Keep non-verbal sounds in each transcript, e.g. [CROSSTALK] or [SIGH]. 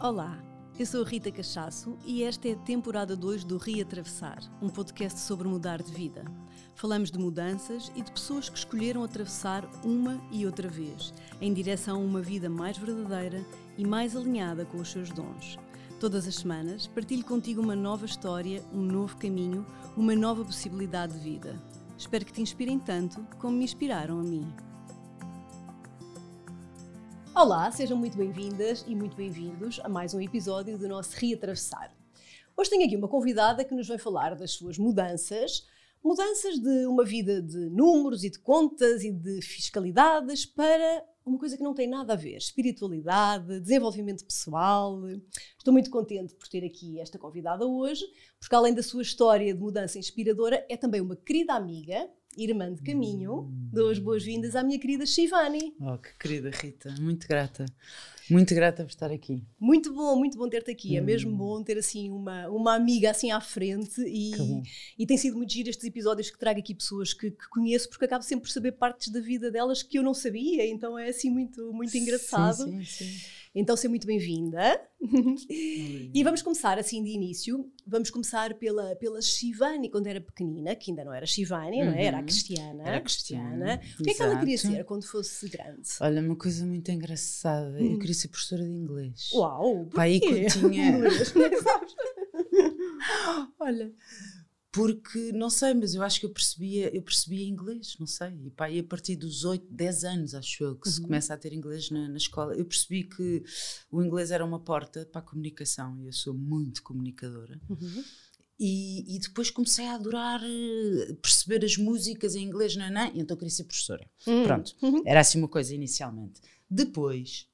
Olá, eu sou a Rita Cachaço e esta é a temporada 2 do Reatravessar, um podcast sobre mudar de vida. Falamos de mudanças e de pessoas que escolheram atravessar uma e outra vez, em direção a uma vida mais verdadeira e mais alinhada com os seus dons. Todas as semanas partilho contigo uma nova história, um novo caminho, uma nova possibilidade de vida. Espero que te inspirem tanto como me inspiraram a mim. Olá, sejam muito bem-vindas e muito bem-vindos a mais um episódio do nosso Reatravessar. Hoje tenho aqui uma convidada que nos vai falar das suas mudanças, mudanças de uma vida de números e de contas e de fiscalidades para uma coisa que não tem nada a ver, espiritualidade, desenvolvimento pessoal. Estou muito contente por ter aqui esta convidada hoje, porque além da sua história de mudança inspiradora, é também uma querida amiga irmã de caminho. Hum. Dou as boas-vindas à minha querida Shivani. Oh, que querida Rita, muito grata. Muito grata por estar aqui. Muito bom, muito bom ter-te aqui. Hum. É mesmo bom ter assim uma, uma amiga assim à frente e, e tem sido muito giro estes episódios que trago aqui pessoas que, que, conheço porque acabo sempre por saber partes da vida delas que eu não sabia, então é assim muito, muito engraçado. Sim, sim, sim. Então, seja muito bem-vinda. e vamos começar assim de início. Vamos começar pela, pela Shivani, quando era pequenina, que ainda não era Shivani, uhum. não é? Era a uhum. Cristiana. Era a Cristiana. O que é que ela queria ser quando fosse grande? Olha, uma coisa muito engraçada. Hum. Eu queria ser professora de inglês. Uau! Pai, quê? [LAUGHS] tinha. [LAUGHS] Olha, porque não sei, mas eu acho que eu percebia, eu percebia inglês, não sei. E pá, e a partir dos 8, 10 anos, acho eu, que uhum. se começa a ter inglês na, na, escola, eu percebi que o inglês era uma porta para a comunicação e eu sou muito comunicadora. Uhum. E, e, depois comecei a adorar eh, perceber as músicas em inglês, não, é, não, é? então queria ser professora. Uhum. Pronto, era assim uma coisa inicialmente. Depois,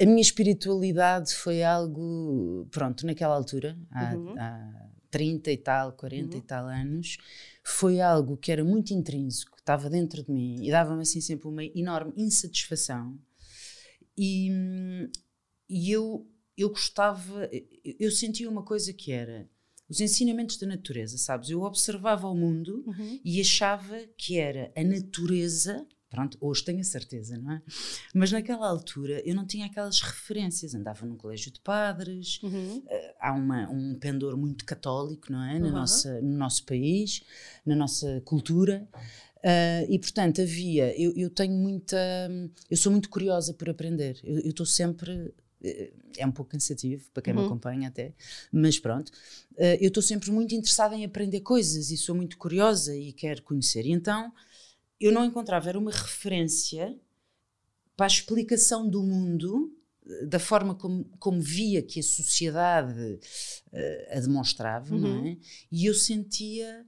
a minha espiritualidade foi algo, pronto, naquela altura, há, uhum. há 30 e tal, 40 uhum. e tal anos, foi algo que era muito intrínseco, estava dentro de mim e dava-me assim sempre uma enorme insatisfação. E, e eu, eu gostava, eu sentia uma coisa que era os ensinamentos da natureza, sabes? Eu observava o mundo uhum. e achava que era a natureza Pronto, hoje tenho a certeza, não é? Mas naquela altura eu não tinha aquelas referências. Andava num colégio de padres, uhum. uh, há uma, um pendor muito católico, não é? Na uhum. nossa, no nosso país, na nossa cultura. Uh, e portanto havia, eu, eu, tenho muita, eu sou muito curiosa por aprender. Eu estou sempre, eh, é um pouco cansativo para quem uhum. me acompanha até, mas pronto, eu estou sempre muito interessada em aprender coisas e sou muito curiosa e quero conhecer. E então eu não encontrava era uma referência para a explicação do mundo da forma como, como via que a sociedade uh, a demonstrava, uhum. não é? E eu sentia,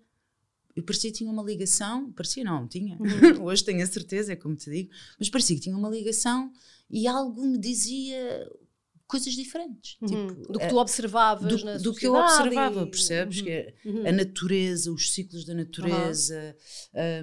eu parecia que tinha uma ligação, parecia não, tinha, uhum. [LAUGHS] hoje tenho a certeza, é como te digo, mas parecia que tinha uma ligação e algo me dizia coisas diferentes. Uhum. Tipo, do que tu observavas do, do que eu observava, percebes? Uhum. Que é uhum. a natureza, os ciclos da natureza,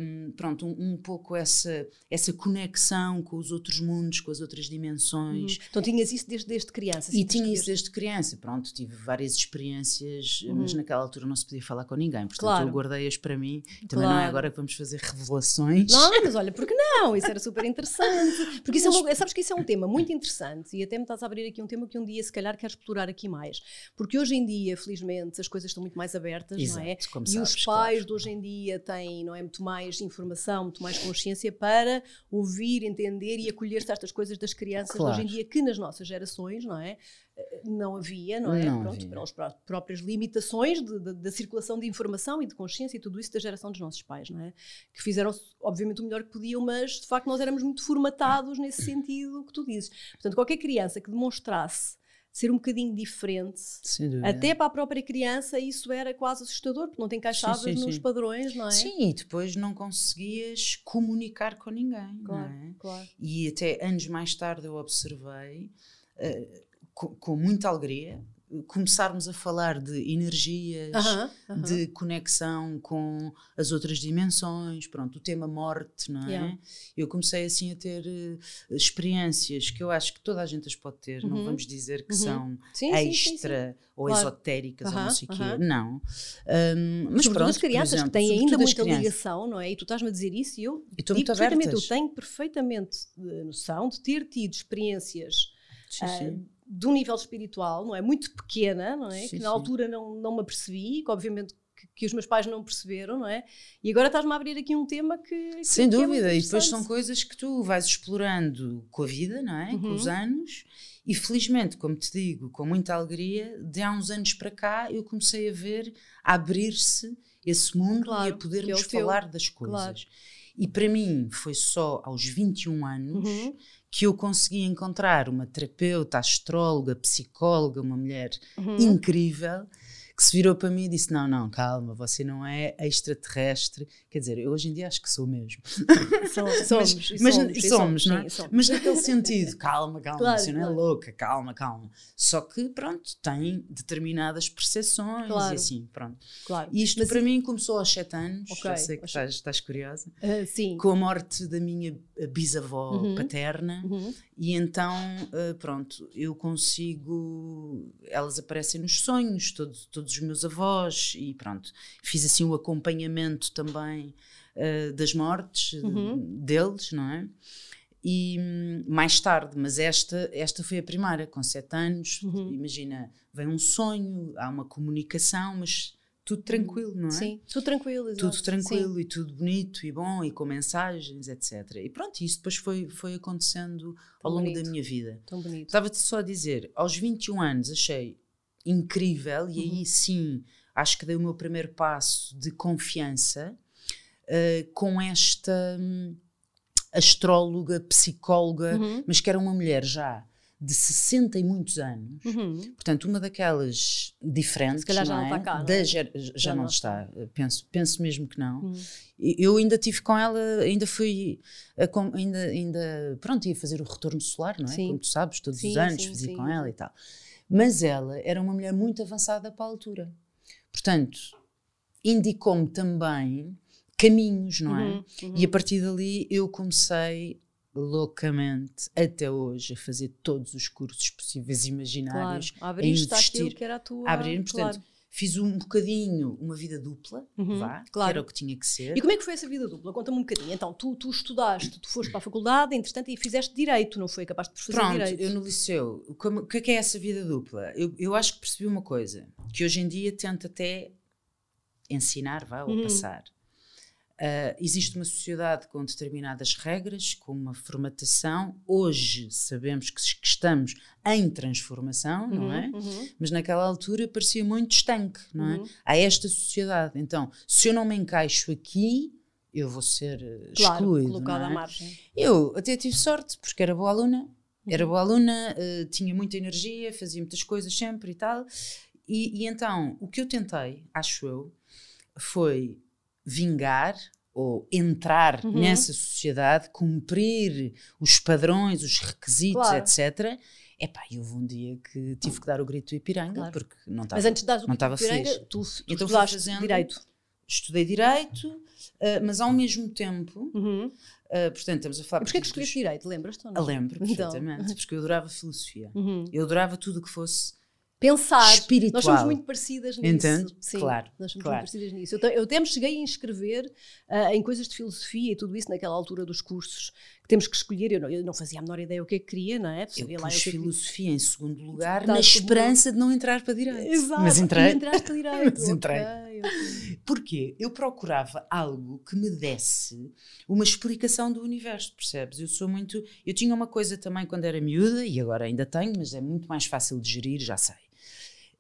um, pronto, um, um, pouco essa, essa conexão com os outros mundos, com as outras dimensões. Uhum. Então tinhas isso desde, desde criança? E tinha isso desde criança, pronto, tive várias experiências, mas uhum. naquela altura não se podia falar com ninguém, portanto claro. eu guardei-as para mim. Também claro. não é agora que vamos fazer revelações. Não, mas olha, porque não? Isso era super interessante. [LAUGHS] Porque isso é uma, sabes que isso é um tema muito interessante e até me estás a abrir aqui um tema que um dia, se calhar, quero explorar aqui mais. Porque hoje em dia, felizmente, as coisas estão muito mais abertas, Exato, não é? e sabes, os pais claro. de hoje em dia têm, não é? Muito mais informação, muito mais consciência para ouvir, entender e acolher certas coisas das crianças claro. de hoje em dia, que nas nossas gerações, não é? Não havia, não é? Não Pronto, havia. pelas próprias limitações da circulação de informação e de consciência e tudo isso da geração dos nossos pais, não é? Que fizeram, obviamente, o melhor que podiam, mas de facto nós éramos muito formatados nesse sentido que tu dizes. Portanto, qualquer criança que demonstrasse ser um bocadinho diferente, até para a própria criança, isso era quase assustador, porque não te encaixavas sim, sim, nos sim. padrões, não é? Sim, e depois não conseguias comunicar com ninguém, claro, não é? Claro. E até anos mais tarde eu observei. Uh, com, com muita alegria começarmos a falar de energias, de conexão com as outras dimensões, pronto, o tema morte, não é? Yeah. Eu comecei assim a ter uh, experiências que eu acho que toda a gente as pode ter, não uhum. vamos dizer que uhum. são sim, extra sim, sim, ou claro. esotéricas ou não sei o quê, não. Um, mas pronto, as crianças exemplo, que têm ainda muita ligação, não é? E tu estás-me a dizer isso e eu, e perfeitamente, eu tenho perfeitamente eh, noção de ter tido experiências Sim, sim. de um nível espiritual, não é? Muito pequena, não é? Sim, que na altura não, não me apercebi, que obviamente que, que os meus pais não perceberam, não é? E agora estás-me a abrir aqui um tema que. que- Sem é dúvida, e depois são coisas que tu vais explorando com a vida, não é? Com Uhum. os anos, e felizmente, como te digo, com muita alegria, de há uns anos para cá eu comecei a ver, a abrir-se esse mundo Claro, e a que podermos é falar das coisas. Claro. E para mim foi só aos 21 anos Uhum. Que eu consegui encontrar uma terapeuta, astróloga, psicóloga, uma mulher Uhum. incrível, que se virou para mim e disse: Não, não, calma, você não é extraterrestre. Quer dizer, eu hoje em dia acho que sou mesmo. [LAUGHS] Somos, somos, mas somos, somos, não é? sim. Mas naquele sentido, calma, calma, Claro, você não é claro. louca, calma, calma. Só que, pronto, tem determinadas percepções Claro. e assim, pronto. Claro. E isto Mas para mim começou aos sete anos, Ok, já sei que estás, estás curiosa, Ah, sim. com a morte da minha bisavó Uhum. paterna. Uhum. E então, eh, pronto, eu consigo. Elas aparecem nos sonhos, todos, todos os meus avós, e pronto. Fiz assim o acompanhamento também eh, das mortes Uhum. deles, não é? E hum, mais tarde, mas esta, esta foi a primeira, com sete anos. Uhum. Imagina, vem um sonho, há uma comunicação, mas tudo tranquilo, não é? Sim, tudo tranquilo. exato. tudo tranquilo e tudo bonito e bom e com mensagens, etc. E pronto, isso depois foi, foi acontecendo ao Tão longo bonito. da minha vida. Sim, tão bonito. Estava-te só a dizer, aos 21 anos achei incrível e Uhum. aí sim acho que dei o meu primeiro passo de confiança eh, com esta hum, astróloga, psicóloga, Uhum. mas que era uma mulher já de 60 e muitos anos. Uhum. Portanto, uma daquelas diferentes, Se calhar já não não é? está cá, não é? ger- já, Já não não está. Penso, penso mesmo que não. Uhum. Eu ainda tive com ela, ainda fui, ainda, ainda, pronto, ia fazer o retorno solar, não é? Sim. Como tu sabes, todos Sim, os anos sim, fazia com ela e tal. Mas ela era uma mulher muito avançada para a altura. Portanto, indicou-me também caminhos, não é? Uhum, uhum. E a partir dali eu comecei loucamente, até hoje, a fazer todos os cursos possíveis e Claro, imaginários. abriste investir, aquilo que era a tua. a abrir, portanto, claro. Fiz um bocadinho uma vida dupla, Uhum, vá, claro. era o que tinha que ser. E como é que foi essa vida dupla? Conta-me um bocadinho. Então, tu, tu estudaste, tu foste para a faculdade, entretanto, e fizeste direito, não foi? Capaz de fazer Pronto, direito. eu no liceu, como- o que é que é essa vida dupla? Eu, eu acho que percebi uma coisa, que hoje em dia tento até ensinar, vá, ou Uhum. passar. Ah, existe uma sociedade com determinadas regras, com uma formatação. Hoje sabemos que, que estamos em transformação, não Uhum, é? uhum. Mas naquela altura parecia muito estanque, não é? Uhum. Há esta sociedade. Então, se eu não me encaixo aqui, eu vou ser eh, Claro, excluído. colocada não à é? margem. Eu até tive sorte, porque era boa aluna, era Uhum. boa aluna, eh, tinha muita energia, fazia muitas coisas sempre e tal. E, e então, o que eu tentei, acho eu, foi vingar ou entrar Uhum. nessa sociedade, cumprir os padrões, os requisitos, Claro. etc. Epá, e houve um dia que tive que dar o grito do Ipiranga, Claro. porque não estava Mas antes de dar o não estava Piranga, feliz. tu, tu Então fui fazendo- direito. estudei direito, eh, mas ao mesmo tempo, Uhum. eh, portanto, estamos a falar. E porquê que dos- escolheste direito? Lembras-te? ou não? Ah, Lembro Então. perfeitamente, porque eu adorava filosofia. Uhum. Eu adorava tudo o que fosse Pensar. espiritual. Nós somos muito parecidas nisso. Entende? Sim, Claro, Nós somos claro. muito parecidas nisso. Eu, eu até me cheguei a inscrever ah, em coisas de filosofia e tudo isso naquela altura dos cursos que temos que escolher. Eu não, eu não fazia a menor ideia o que é que queria, não é? Eu Sabia lá pus que é que- filosofia em segundo lugar, Estás na como- esperança de não entrar para direito. Exato. Mas entrei. entraste para [LAUGHS] direito. Mas entrei. Ok, ok. Porquê? Eu procurava algo que me desse uma explicação do universo, percebes? Eu sou muito. Eu tinha uma coisa também quando era miúda, e agora ainda tenho, mas é muito mais fácil de gerir, já sei.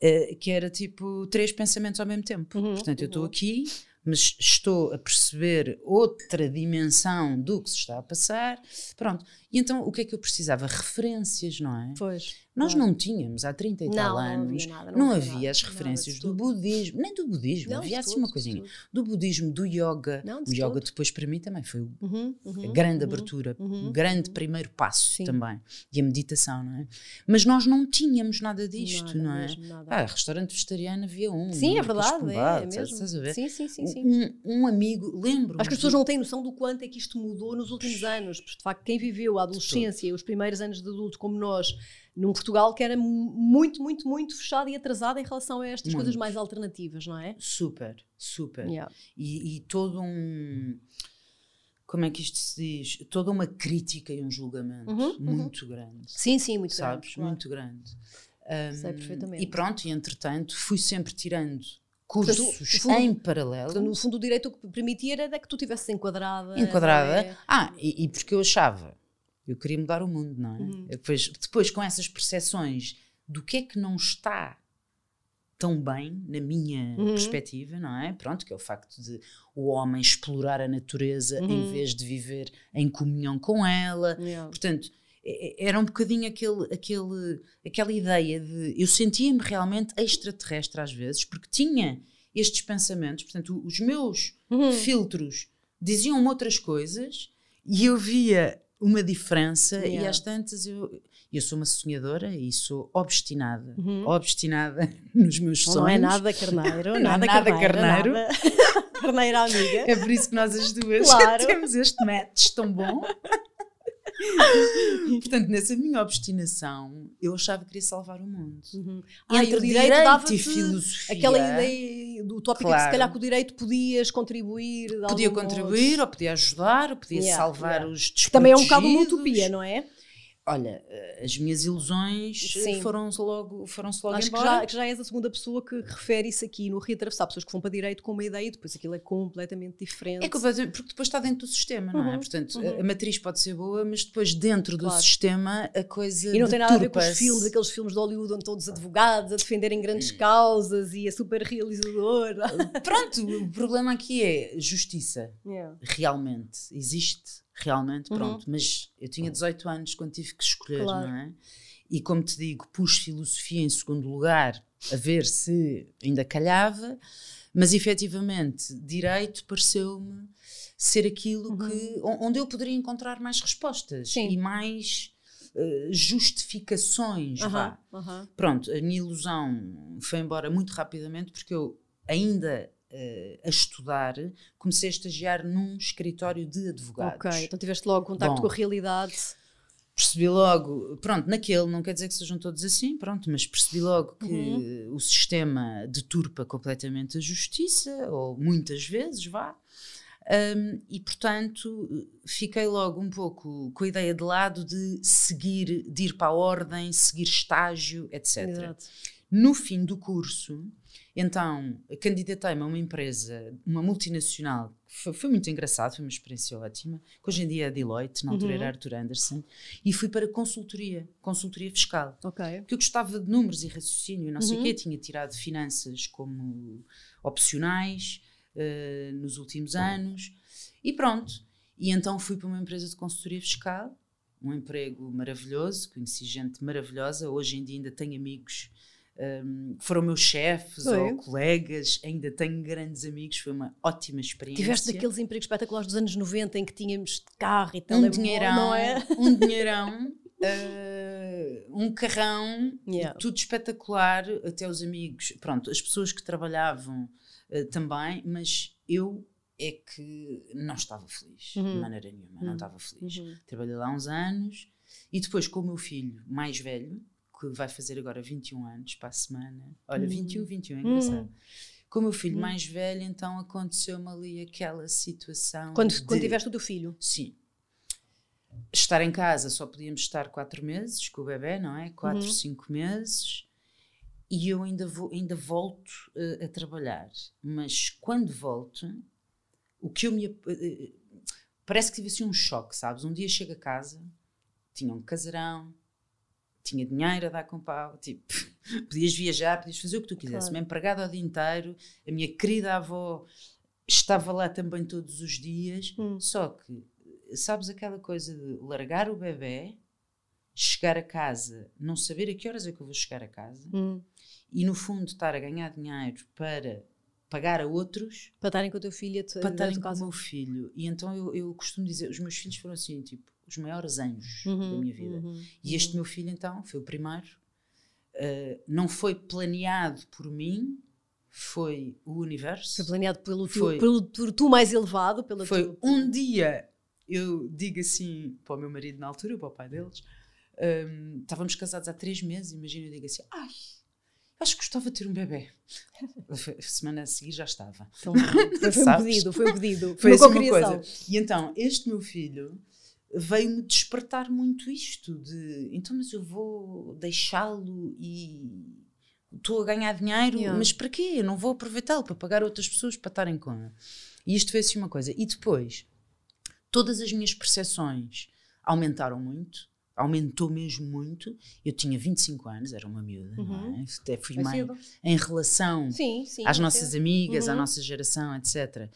Eh, que era tipo três pensamentos ao mesmo tempo. Uhum, Portanto, eu estou uhum. aqui, mas estou a perceber outra dimensão do que se está a passar. Pronto. E então, o que é que eu precisava? Referências, não é? Pois. Nós claro. não tínhamos há 30 e Não, tal não anos, havia nada, não, não havia nada, as referências do budismo, nem do budismo, Não, havia assim uma coisinha. Do budismo, do yoga. Não, o yoga depois para mim também foi o Uhum, uhum, grande uhum, abertura, uhum, um grande uhum. primeiro passo Sim. também. E a meditação, não é? Mas nós não tínhamos nada disto, Nada não é? mesmo. Ah, restaurante vegetariano havia um. Sim, é um verdade, é, é mesmo. estás a ver? Sim, sim, sim, sim. Um, um amigo, lembro Acho que as pessoas não têm noção do quanto é que isto mudou nos últimos anos. Porque, de facto, quem viveu a adolescência e os primeiros anos de adulto, como nós, num Portugal que era mu- muito, muito, muito fechado e atrasado em relação a estas coisas Muito. mais alternativas, não é? Super, super. Yeah. e, e todo um como é que isto se diz? Toda uma crítica e um julgamento uhum, uhum. muito uhum. grande. Sim, sim, muito sabes? grande. Claro. Muito grande. Um, Sei perfeitamente. E pronto, e entretanto fui sempre tirando cursos Portanto, fundo, em paralelo. No fundo, o direito o que permitia era que tu estivesses enquadrada. Enquadrada. É? Ah, e, e, porque eu achava, eu queria mudar o mundo, não é? Uhum. Depois, depois, com essas percepções do que é que não está tão bem, na minha uhum. perspectiva, não é? Pronto, que é o facto de o homem explorar a natureza uhum. em vez de viver em comunhão com ela. Yeah. Portanto, era um bocadinho aquele, aquele, aquela ideia de. Eu sentia-me realmente extraterrestre às vezes, porque tinha estes pensamentos, portanto, os meus uhum. filtros diziam outras coisas e eu via uma diferença, yeah. e às tantas eu, eu sou uma sonhadora e sou obstinada. Uhum. Obstinada [LAUGHS] nos meus sonhos. [LAUGHS] Não é nada carneiro, nada, nada carneiro. [LAUGHS] carneiro. Nada. amiga. É por isso que nós as duas claro. temos este match tão bom. Portanto, nessa minha obstinação, eu achava que queria salvar o mundo. Uhum. Ah, Entre o direito, direito e filosofia. Aquela ideia do tópico claro. que se calhar com o direito podias contribuir. Podia contribuir, modo. ou podia ajudar, ou podia yeah, salvar yeah. os desprotegidos. Também é um bocado uma utopia, não é? Olha, eh, as minhas ilusões foram-se logo, foram logo Acho embora. Que já, que já és a segunda pessoa que refere isso aqui no reatravessar. Pessoas que vão para direito com uma ideia e depois aquilo é completamente diferente. É completamente, porque depois está dentro do sistema, não é? Uhum, Portanto, uhum. a matriz pode ser boa, mas depois dentro claro. do sistema a coisa E não tem nada a ver com os filmes, aqueles filmes de Hollywood onde todos advogados a defenderem grandes hum. causas e a super realizador. Pronto, o problema aqui é justiça. [LAUGHS] Yeah. Realmente existe realmente, uhum. pronto. Mas eu tinha 18 anos quando tive que escolher, claro. não é? E como te digo, pus filosofia em segundo lugar, a ver se ainda calhava, mas efetivamente, direito pareceu-me ser aquilo uhum. que, onde eu poderia encontrar mais respostas Sim. e mais uh, justificações. Uhum. Vá. Pronto, a minha ilusão foi embora muito rapidamente porque eu ainda a estudar, comecei a estagiar num escritório de advogados. Ok, então tiveste logo contacto Bom, com a realidade. Percebi logo, pronto, naquele, não quer dizer que sejam todos assim, pronto, mas percebi logo que uhum. o sistema deturpa completamente a justiça, ou muitas vezes, vá. Um, e portanto fiquei logo um pouco com a ideia de lado de seguir, de ir para a ordem, seguir estágio, etc. Exato. No fim do curso, então, candidatei-me a uma empresa, uma multinacional, foi, foi, muito engraçado, foi uma experiência ótima, que hoje em dia é Deloitte, na altura uhum. era Arthur Anderson, e fui para consultoria, consultoria fiscal. Ok. Porque eu gostava de números e raciocínio, não uhum. sei o uhum. quê, tinha tirado finanças como opcionais uh, nos últimos anos, e pronto. E então fui para uma empresa de consultoria fiscal, um emprego maravilhoso, conheci gente maravilhosa, hoje em dia ainda tenho amigos um, foram meus chefes ou colegas, ainda tenho grandes amigos, foi uma ótima experiência. Tiveste daqueles empregos espetaculares dos anos 90 em que tínhamos de carro e telemóvel, um dinheirão, não é? Um [LAUGHS] dinheirão, uh, um carrão, yeah. tudo espetacular, até os amigos, pronto, as pessoas que trabalhavam uh, também, mas eu é que não estava feliz, uhum. de maneira nenhuma, uhum. não estava feliz. Uhum. Trabalhei lá uns anos e depois com o meu filho mais velho, que vai fazer agora 21 anos para a semana. Olha, hum. 21, 21, é engraçado. Hum. Com o meu filho hum. mais velho, então aconteceu-me ali aquela situação. Quando, de... quando tiveste o teu filho? Sim. Estar em casa só podíamos estar quatro meses com o bebê, não é? Quatro, uhum. cinco meses. E eu ainda, vou, ainda volto uh, a trabalhar. Mas quando volto, o que eu me. Uh, parece que tive assim um choque, sabes? Um dia chego a casa, tinha um casarão, tinha dinheiro a dar com pau, tipo, [LAUGHS] podias viajar, podias fazer o que tu quisesse, claro. empregada o dia inteiro, a minha querida avó estava lá também todos os dias, hum. só que, sabes aquela coisa de largar o bebê, chegar a casa, não saber a que horas é que eu vou chegar a casa, hum. e no fundo estar a ganhar dinheiro para pagar a outros para estarem com o teu filho para estarem com o meu filho e então eu, eu costumo dizer os meus filhos foram assim tipo os maiores anjos uhum, da minha vida. Uhum, e este uhum. meu filho, então, foi o primeiro. Uh, não foi planeado por mim, foi o universo. Foi planeado pelo, foi, tu, pelo tu mais elevado. Pela foi tu... um dia, eu digo assim para o meu marido na altura, para o pai deles, um, estávamos casados há três meses, imagina, eu digo assim, ai, acho que gostava de ter um bebê. A semana a seguir já estava. Então, foi um [LAUGHS] pedido, foi um pedido. Foi uma, assim uma coisa. E então, este meu filho veio-me despertar muito isto de então, mas eu vou deixá-lo e estou a ganhar dinheiro, yeah. mas para quê? Eu não vou aproveitá-lo para pagar outras pessoas para estarem com ele. E isto foi assim uma coisa. E depois, todas as minhas percepções aumentaram muito aumentou mesmo muito. Eu tinha 25 anos, era uma miúda, uhum. não é? Até fui mãe em relação sim, sim, às nossas amigas, uhum. à nossa geração, etc.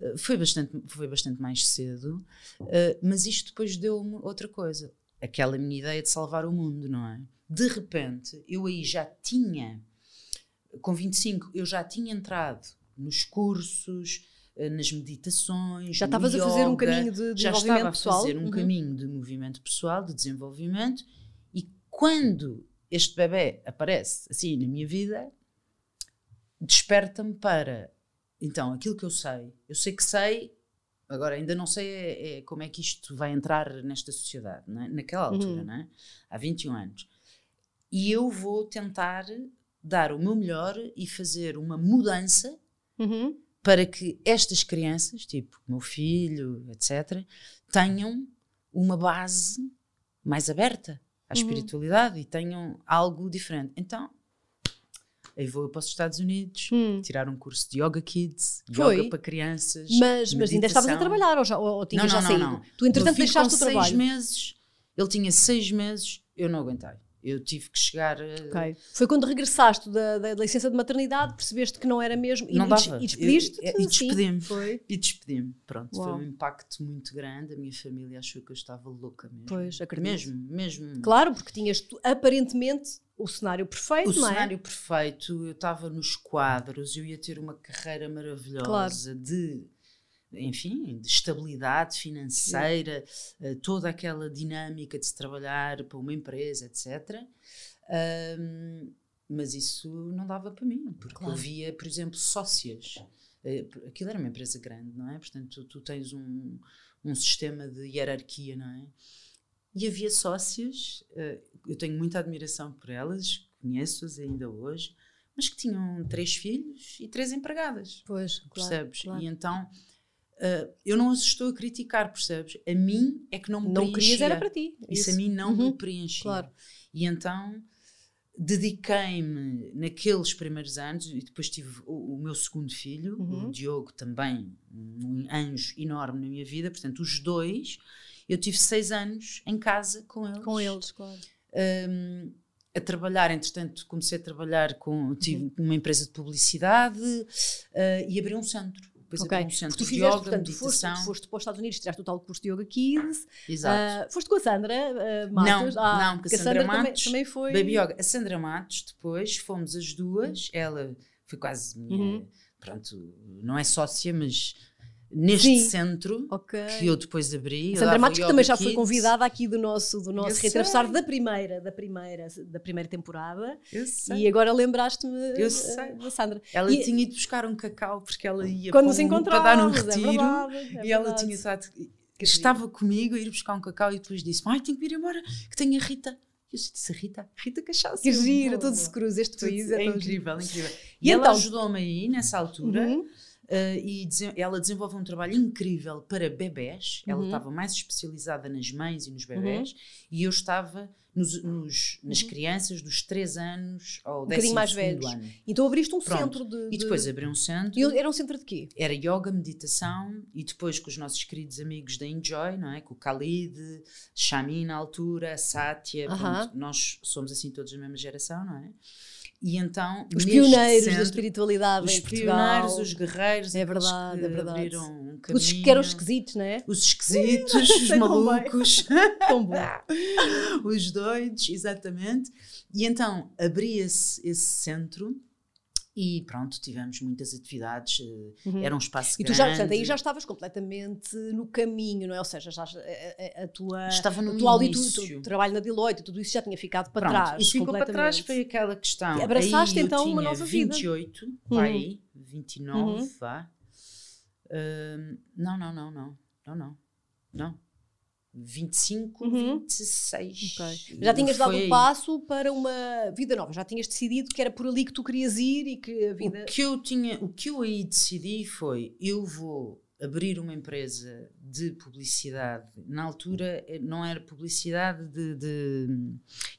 Uh, foi bastante, foi bastante mais cedo, uh, mas isto depois deu-me outra coisa. Aquela minha ideia de salvar o mundo, não é? De repente, eu aí já tinha, com 25, eu já tinha entrado nos cursos, eh, nas meditações. Já estavas a fazer um caminho de desenvolvimento pessoal? Já estava a fazer um uhum. caminho de movimento pessoal, de desenvolvimento, e quando este bebê aparece assim na minha vida, desperta-me para. Então, aquilo que eu sei, eu sei que sei, agora ainda não sei é, é como é que isto vai entrar nesta sociedade, é? naquela altura, uhum. é? há 21 anos. E eu vou tentar dar o meu melhor e fazer uma mudança. Uhum para que estas crianças, tipo meu filho, etc., tenham uma base mais aberta à uhum. espiritualidade e tenham algo diferente. Então, aí vou para os Estados Unidos hum. tirar um curso de Yoga Kids, Foi. Yoga para crianças. Mas, mas ainda estavas a trabalhar ou, já, ou, ou tinhas não, não, já saído? Não, não. Tu, entretanto, deixaste o trabalho. seis meses, ele tinha seis meses, eu não aguentei eu tive que chegar. Okay. Foi quando regressaste da, da, licença de maternidade, percebeste que não era mesmo não e, dava. e despediste? E, e despedi-me. E despedi-me. Pronto, Uau. foi um impacto muito grande. A minha família achou que eu estava louca mesmo. Pois, acredito. Mesmo, mesmo. Claro, porque tinhas aparentemente o cenário perfeito, o não é? cenário perfeito, eu estava nos quadros, eu ia ter uma carreira maravilhosa claro. de enfim, de estabilidade financeira, uh, toda aquela dinâmica de se trabalhar para uma empresa, etc. Um, mas isso não dava para mim, porque claro. eu via, por exemplo, sócias. Uh, aquilo era uma empresa grande, não é? Portanto, tu, tu tens um, um sistema de hierarquia, não é? E havia sócias, uh, eu tenho muita admiração por elas, conheço-as ainda hoje, mas que tinham três filhos e três empregadas. Pois, percebes? Claro. E então Uh, eu não as estou a criticar, percebes? A mim é que não me não preenchia. querias era para ti. Isso, isso a mim não uhum. me preenchia. Claro. E então dediquei-me naqueles primeiros anos e depois tive o, o meu segundo filho, uhum. o Diogo também, um anjo enorme na minha vida, portanto os dois, eu tive seis anos em casa com eles. Com eles, claro. Um, a trabalhar, entretanto comecei a trabalhar com, tive uhum. uma empresa de publicidade uh, e abri um centro depois okay. um centro tu fizeste, de yoga, portanto, meditação. Foste, foste para os Estados Unidos, tiraste o tal curso de Yoga Kids. Exato. Uh, foste com a Sandra uh, Matos? Não, ah, não, porque a Sandra, Sandra Matos, também, também, foi... Baby Yoga. A Sandra Matos, depois, fomos as duas. Ela foi quase minha... Uhum. Pronto, não é sócia, mas neste Sim. centro okay. que eu depois abri. A Sandra Matos que também já foi convidada aqui do nosso do nosso reatravessar da primeira da primeira da primeira temporada. Eu sei. E agora lembraste-me da Sandra. Ela e, tinha ido buscar um cacau porque ela ia quando nos para dar um é retiro é verdade, é e ela tinha estado estava comigo a ir buscar um cacau e depois disse: "Ai, tenho que ir embora, que tenho a Rita". Eu disse, Rita, Rita Cachaça. Que gira, tudo se cruza, este país é, é incrível, incrível. E, e ela então, ajudou-me aí nessa altura. Uhum Uh, e ela desenvolve um trabalho incrível para bebés. Uhum. Ela estava mais especializada nas mães e nos bebés, uhum. e eu estava nos, nos, nas uhum. crianças dos 3 anos ao um 10 mais velhos. ano. Então abriste um Pronto. centro de, de, E depois abri um centro. E era um centro de quê? Era yoga, meditação, e depois com os nossos queridos amigos da Enjoy, não é? Com o Khalid, Shami na altura, Satya, Pronto, nós somos assim todos da mesma geração, não é? E então, os pioneiros centro, da espiritualidade os em Portugal. pioneiros, os guerreiros, é verdade, é verdade. abriram um caminho. Os que eram esquisitos, não é? Os esquisitos, os malucos, [LAUGHS] os doidos, exatamente. E então abria-se esse centro e pronto, tivemos muitas atividades, eh, uhum. era um espaço e grande. E tu já, portanto, aí já estavas completamente no caminho, não é? Ou seja, já, a, a tua, Estava no tua início. o trabalho na Deloitte, tudo isso já tinha ficado para pronto, trás. E ficou para trás foi aquela questão. E abraçaste aí então uma nova 28, vida. 28, uhum. aí, 29, uhum. vá. Uh, não, não, não, não, não, não, não. 25, uhum. 26. Okay. Já tinhas dado um passo para uma vida nova, já tinhas decidido que era por ali que tu querias ir e que a vida. O que eu, tinha, o que eu aí decidi foi: eu vou abrir uma empresa de publicidade. Na altura eh, não era publicidade de, de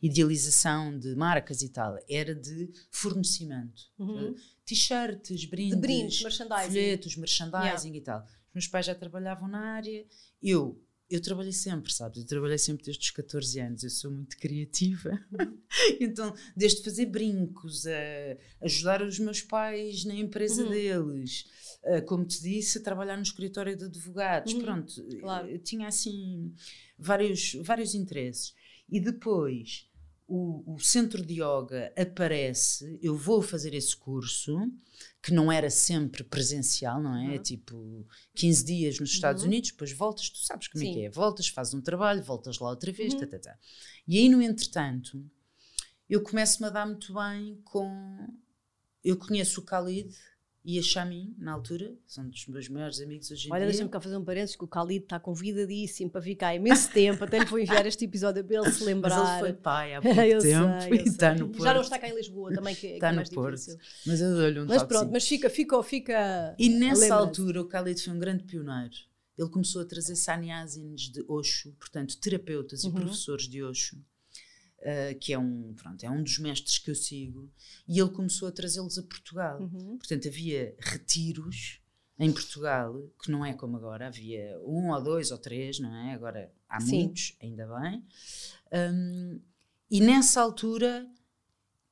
idealização de marcas e tal, era de fornecimento. Uhum. T-shirts, brindes, brindes merchandising. folhetos, merchandising yeah. e tal. Os meus pais já trabalhavam na área. Eu eu trabalhei sempre, sabes? Eu trabalhei sempre desde os 14 anos, eu sou muito criativa. [LAUGHS] então, desde fazer brincos, a ajudar os meus pais na empresa uhum. deles, a, como te disse, a trabalhar no escritório de advogados, uhum. pronto. Claro. Eu tinha assim vários, vários interesses. E depois o, o centro de yoga aparece, eu vou fazer esse curso que não era sempre presencial, não é? Uhum. Tipo 15 dias nos Estados uhum. Unidos, depois voltas, tu sabes como Sim. é que é. Voltas, fazes um trabalho, voltas lá outra vez, uhum. tá, tá, tá. E aí, no entretanto, eu começo-me a dar muito bem com. Eu conheço o Khalid, e a Chamin, na altura, são dos meus maiores amigos hoje em Olha, dia. Olha, deixa-me cá fazer um parênteses que o Khalid está convidadíssimo para ficar imenso tempo, até lhe vou enviar este episódio para ele se lembrar. [LAUGHS] Mas ele foi pai há [LAUGHS] pouco tempo sei, e está no Porto. Já não está cá em Lisboa também, que, está que é mais no Porto. Difícil. Mas eu dou-lhe um Mas pronto, mas fica, fica, fica E nessa altura o Khalid foi um grande pioneiro. Ele começou a trazer saniasins de Osho, portanto terapeutas uhum. e professores de Osho Uh, que é um, pronto, é um dos mestres que eu sigo, e ele começou a trazê-los a Portugal. Uhum. Portanto, havia retiros em Portugal, que não é como agora, havia um ou dois ou três, não é? Agora há Sim. muitos, ainda bem. Um, e nessa altura,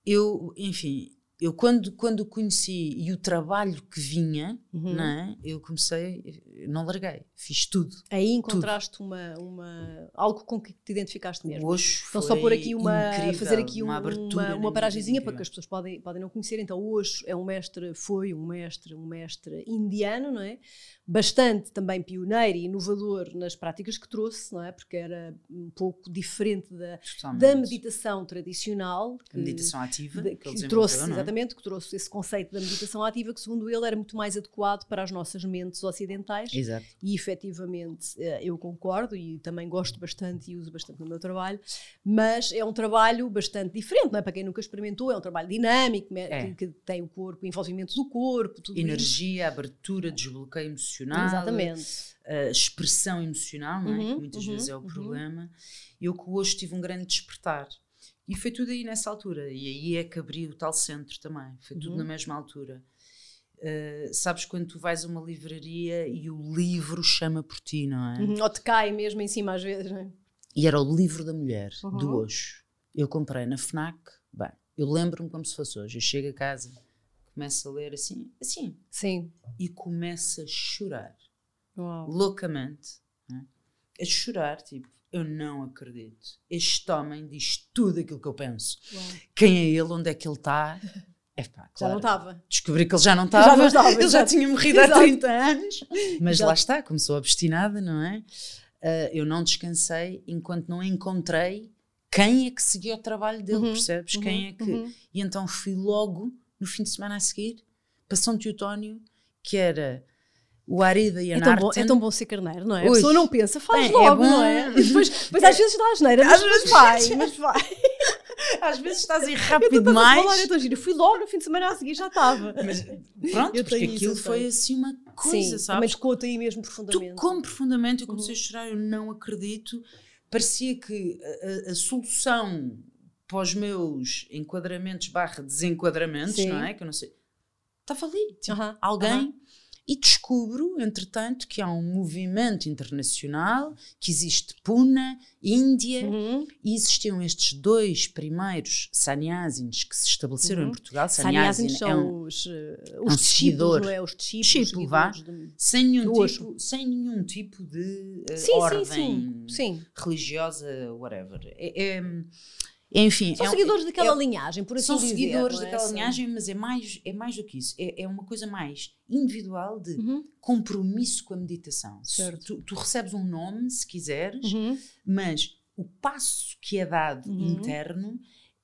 eu, enfim, eu quando, quando o conheci e o trabalho que vinha, uhum. não é? eu comecei, não larguei, fiz tudo. Aí encontraste tudo. Uma, uma, algo com que te identificaste mesmo. Hoje então só por aqui uma, incrível, fazer aqui uma, uma, uma paragenzinha para que as pessoas podem, podem não conhecer. Então hoje é um mestre, foi um mestre, um mestre indiano, não é? Bastante também pioneiro e inovador nas práticas que trouxe, não é? Porque era um pouco diferente da, da meditação tradicional. Que, a meditação ativa. De, que, que trouxe, é? exatamente, que trouxe esse conceito da meditação ativa, que segundo ele era muito mais adequado para as nossas mentes ocidentais. Exato. E efetivamente eh, eu concordo e também gosto bastante e uso bastante no meu trabalho, mas é um trabalho bastante diferente, não é? Para quem nunca experimentou, é um trabalho dinâmico, é. que, que, tem o corpo, o envolvimento do corpo, tudo Energia, isso. abertura, desbloqueio emocional emocional, Exatamente. Uh, expressão emocional, não é? Uhum, que muitas uhum, vezes é o uhum. problema. Eu que hoje tive um grande despertar. E foi tudo aí nessa altura. E aí é que abri o tal centro também. Foi tudo na uhum. mesma altura. Uh, sabes quando tu vais a uma livraria e o livro chama por ti, não é? Uhum, ou te cai mesmo em cima às vezes, não é? E era o livro da mulher, do hoje. Eu comprei na FNAC. Bem, eu lembro-me como se fosse hoje. Eu chego a casa, começo a ler assim, assim. Sim. E começo a chorar. Uau. Loucamente. Né? A chorar, tipo, eu não acredito. Este homem diz tudo aquilo que eu penso. Uau. Quem é ele? Onde é que ele está? [LAUGHS] É pá, claro, já não estava. Descobri que ele já não estava. [LAUGHS] Já estava. Ele já tinha morrido há 30 anos. Mas lá está, começou obstinada, não é? Uh, eu não descansei enquanto não encontrei quem é que seguia o trabalho dele, uhum, percebes? Uhum, quem é que. Uhum. E então fui logo no fim de semana a seguir para São Teotónio, que era o Arida e a é tão, bom, é tão bom ser carneiro, não é? A pessoa não pensa, faz é logo, é não é? E depois, depois às vezes dá a geneira, mas, mas vai, mas vai. Às vezes estás a ir rápido demais. Falar, eu, fui logo no fim de semana a seguir, já estava. Mas pronto, porque aquilo isso, foi assim uma coisa, Sim, sabes? Também tocou-te aí mesmo profundamente. Tocou-me profundamente, eu comecei uhum. a chorar, eu não acredito. Parecia que a, a, a solução para os meus enquadramentos barra desenquadramentos, Sim. não é? Que eu não sei. Estava ali, tipo, uh -huh. alguém. Uh -huh. E descubro, entretanto, que há um movimento internacional, que existe Puna, Índia, uhum. e existiam estes dois primeiros sannyasins que se estabeleceram uhum. em Portugal. Sannyasins são é um, os, os um seguidor, é? Os discípulos, vá, de, sem, nenhum tipo, sem nenhum tipo de uh, sim, ordem sim, sim. religiosa, whatever. É, é enfim, são é, seguidores é, daquela é, linhagem, por assim são dizer. São seguidores é? daquela linhagem, mas é mais, é mais do que isso. É, é uma coisa mais individual de uhum. compromisso com a meditação. Tu, tu, recebes um nome, se quiseres, uhum. mas o passo que é dado uhum. interno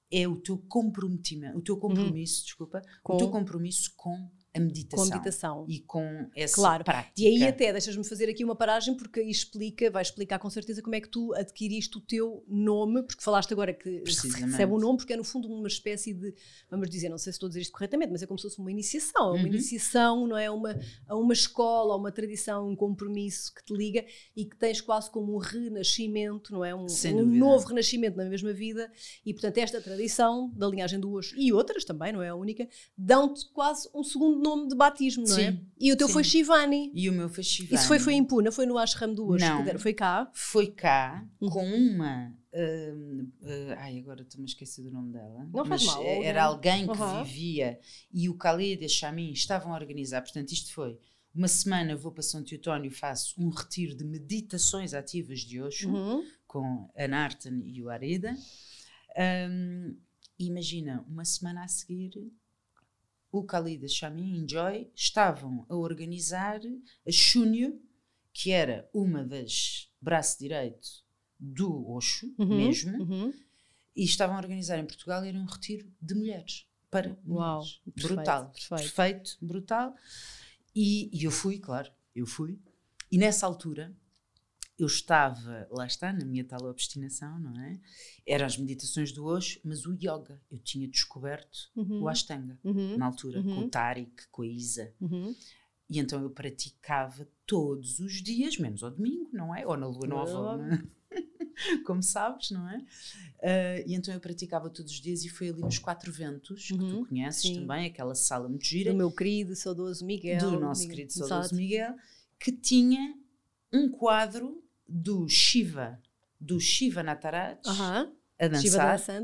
é o teu comprometimento, o teu compromisso, desculpa, com... o teu compromisso com a meditação. Com a meditação. E com essa claro. prática. E aí até deixas-me fazer aqui uma paragem porque aí explica, vai explicar com certeza como é que tu adquiriste o teu nome, porque falaste agora que recebe um nome, porque é no fundo uma espécie de, vamos dizer, não sei se estou a dizer isto corretamente, mas é como se fosse uma iniciação, é uma uhum. iniciação, não é? Uma, a uma escola, a uma tradição, um compromisso que te liga e que tens quase como um renascimento, não é? Um, um novo renascimento na mesma vida e portanto esta tradição da linhagem do Osho e outras também, não é a única, dão-te quase um segundo nome de batismo, não é? E o teu sim. foi Shivani. E o meu foi Shivani. Isso foi, foi em Puna, foi no ashram do Osho? Não. Foi cá? Foi cá, uhum. com uma... Uh, uh, ai, agora estou-me a esquecer do nome dela. Não faz mal. Era alguém que uhum. vivia e o Khalid e a Chamin estavam a organizar. Portanto, isto foi uma semana vou para São Teutónio, faço um retiro de meditações ativas de Osho uhum. com a Narten e o Arida. Um, imagina, uma semana a seguir o Khalid, Shami e Joy estavam a organizar a Shunyo, que era uma das braço direito do Osho uhum, mesmo, uhum. e estavam a organizar em Portugal era um retiro de mulheres para Uau, mulheres. Perfeito, brutal, perfeito. perfeito, brutal. E, e eu fui, claro, eu fui. E nessa altura eu estava, lá está, na minha tal obstinação, não é? Eram as meditações do Osho, mas o yoga. Eu tinha descoberto uhum. o Ashtanga, uhum. na altura, uhum. com o Tariq, com a Isa. Uhum. E então eu praticava todos os dias, menos ao domingo, não é? Ou na lua nova, [LAUGHS] como sabes, não é? Uh, e então eu praticava todos os dias e foi ali nos Quatro Ventos, que tu uhum. conheces sim. também, aquela sala muito gira. Do meu querido, saudoso Miguel. Do nosso Miguel. querido, saudoso Miguel, que tinha um quadro do Shiva, do Shiva Nataraj, a dançar.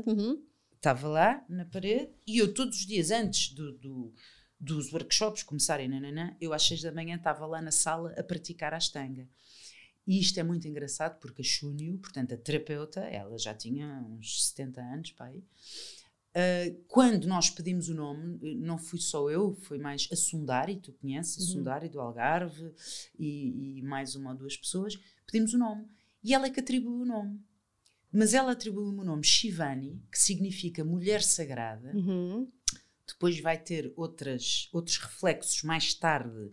Uhum. Estava lá na parede e eu todos os dias antes do, do dos workshops começarem, nananã, eu às seis da manhã estava lá na sala a praticar a astanga. E isto é muito engraçado porque a Shunyu, portanto a terapeuta, ela já tinha uns 70 anos, pai. Uh, quando nós pedimos o nome, não fui só eu, foi mais a Sundari, tu conheces, a uhum. Sundari do Algarve e, e mais uma ou duas pessoas pedimos o nome. E ela é que atribuiu o nome. Mas ela atribuiu-me o nome Shivani, que significa mulher sagrada. Uhum. Depois vai ter outras, outros reflexos mais tarde,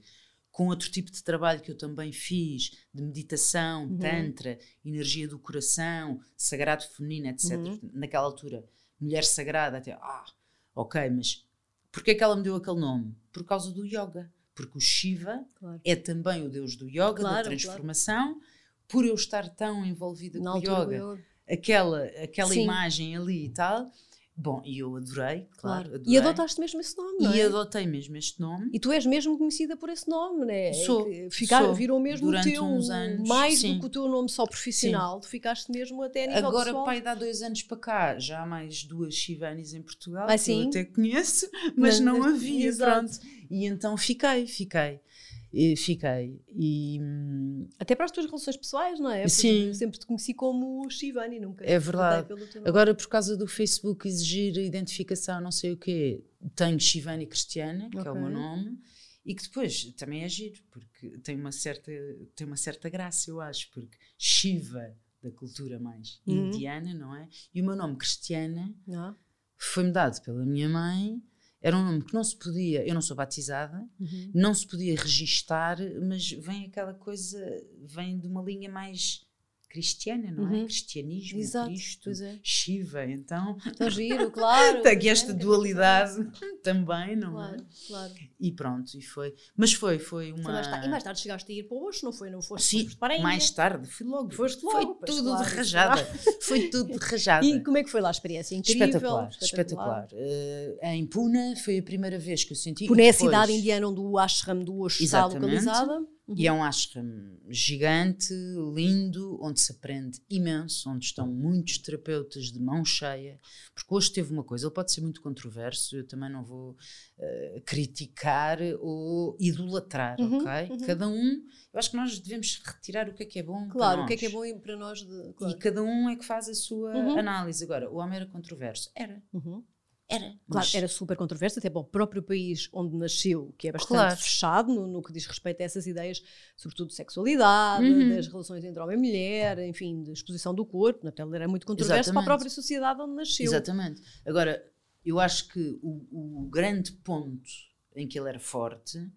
com outro tipo de trabalho que eu também fiz, de meditação, uhum. tantra, energia do coração, sagrado feminino, etc. Uhum. Naquela altura, mulher sagrada, até, ah, ok, mas porquê é que ela me deu aquele nome? Por causa do yoga. Porque o Shiva claro. é também o deus do yoga, claro, da transformação. Claro por eu estar tão envolvida Na com o yoga, eu... aquela, aquela imagem ali e tal. Bom, e eu adorei, claro. claro. Adorei. E adotaste mesmo esse nome, não é? E adotei mesmo este nome. E tu és mesmo conhecida por esse nome, né? Sou. Ficar, sou. Virou mesmo Durante o teu, uns anos, mais sim. do que o teu nome só profissional, sim. tu ficaste mesmo até a nível Agora, pessoal. pai, dá dois anos para cá, já há mais duas Shivanis em Portugal, ah, que eu até conheço, [LAUGHS] mas não, não havia, Exato. pronto. E então fiquei, fiquei. E fiquei. E, hum, Até para as tuas relações pessoais, não é? Porque Sim. Sempre te conheci como Shivani, nunca. É verdade. Agora, por causa do Facebook exigir identificação, não sei o quê, tenho Shivani Cristiana, que okay. é o meu nome, e que depois também é giro, porque tem uma certa, tem uma certa graça, eu acho, porque Shiva, da cultura mais uhum. indiana, não é? E o meu nome, Cristiana, ah. foi-me dado pela minha mãe era um nome que não se podia, eu não sou batizada, uhum. não se podia registar, mas vem aquela coisa, vem de uma linha mais cristiana, não é? uhum. é? Cristianismo, Exato, Cristo, é. Shiva, então. Tão giro, claro. [LAUGHS] Tem aqui esta é, dualidade é. [LAUGHS] também, não claro, é? Claro. E pronto, e foi. Mas foi, foi uma. mais tarde, e mais tarde chegaste a ir para o Oxo, não foi? Não foste Sim, para mais tarde, fui logo. Foste logo. Foi tudo claro, de rajada. [LAUGHS] foi tudo de rajada. E como é que foi lá a experiência? Incrível? Espetacular, espetacular. espetacular. Uh, em Puna foi a primeira vez que eu senti. Puna é a cidade indiana onde o ashram do Oxo está localizada. Uhum. E é um ashram gigante, lindo, onde se aprende imenso, onde estão muitos terapeutas de mão cheia. Porque hoje teve uma coisa, ele pode ser muito controverso, eu também não vou uh, criticar ou idolatrar, uhum, ok? Uhum. Cada um, eu acho que nós devemos retirar o que é que é bom Claro, o que é que é bom para nós. De, claro. E cada um é que faz a sua uhum. análise. Agora, o homem era controverso? Era. Era. Claro, era super controverso, até para o próprio país onde nasceu, que é bastante claro. fechado no, no, que diz respeito a essas ideias, sobretudo de sexualidade, uhum. das relações entre homem e mulher, enfim, de exposição do corpo. Na tela era muito controverso Exatamente. para a própria sociedade onde nasceu. Exatamente. Agora, eu acho que o, o grande ponto em que ele era forte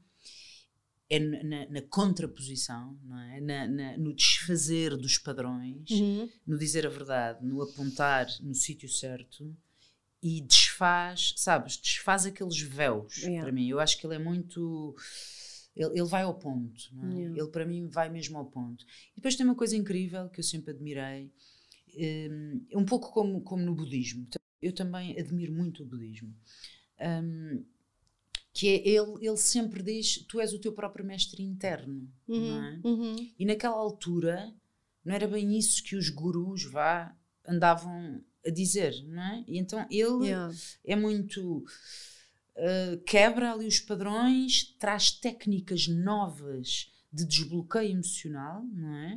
é na, na contraposição, não é? Na, na, no desfazer dos padrões, Uhum. no dizer a verdade, no apontar no sítio certo e desfaz, sabes, desfaz aqueles véus Yeah. para mim. Eu acho que ele é muito. Ele, ele vai ao ponto, é? Yeah. Ele para mim vai mesmo ao ponto. E depois tem uma coisa incrível que eu sempre admirei, hum, um, pouco como, como no budismo. Eu também admiro muito o budismo. Hum, que é ele, ele sempre diz: Tu és o teu próprio mestre interno, não é? Uhum. Uhum. E naquela altura não era bem isso que os gurus vá andavam a dizer, não é? E então ele Yeah. é muito uh, quebra ali os padrões, traz técnicas novas de desbloqueio emocional, não é?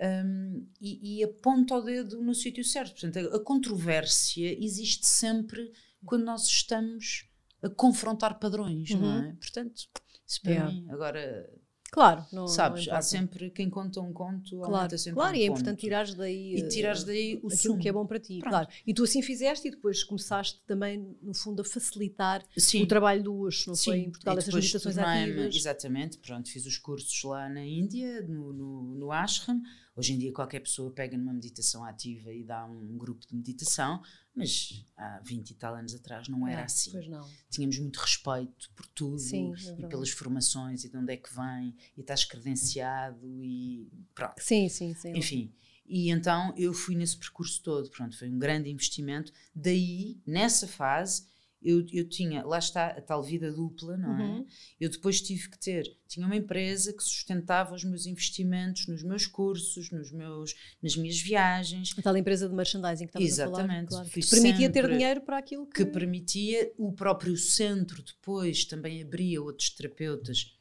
Um, e, e aponta o dedo no sítio certo. Portanto, a, a controvérsia existe sempre quando nós estamos a confrontar padrões, não Uhum. é? Portanto, isso para Yeah. mim, agora Claro, não, Sabes, não há sempre quem conta um conto, Claro, sempre claro um e é importante tirares daí E tirares eh, daí o sumo. que é bom para ti, Pronto. claro. E tu assim fizeste e depois começaste também, no fundo, a facilitar Sim. o trabalho do Osho, não Sim, foi? Em Portugal, essas meditações tornei-me- ativas. Exatamente, pronto, fiz os cursos lá na Índia, no, no, no ashram. Hoje em dia qualquer pessoa pega numa meditação ativa e dá um grupo de meditação, mas há 20 e tal anos atrás não era É, assim. Pois não. Tínhamos muito respeito por tudo Sim, é e pelas formações e de onde é que vem e estás credenciado e pronto. Sim, sim, sim. Enfim, e então eu fui nesse percurso todo, pronto, foi um grande investimento. Daí, nessa fase, eu, eu tinha, lá está a tal vida dupla, não é? Uhum. Eu depois tive que ter, tinha uma empresa que sustentava os meus investimentos nos meus cursos, nos meus, nas minhas viagens, A tal empresa de merchandising que estavas a falar, Exatamente. claro, que permitia ter dinheiro para aquilo que... que permitia o próprio centro depois também abria outros terapeutas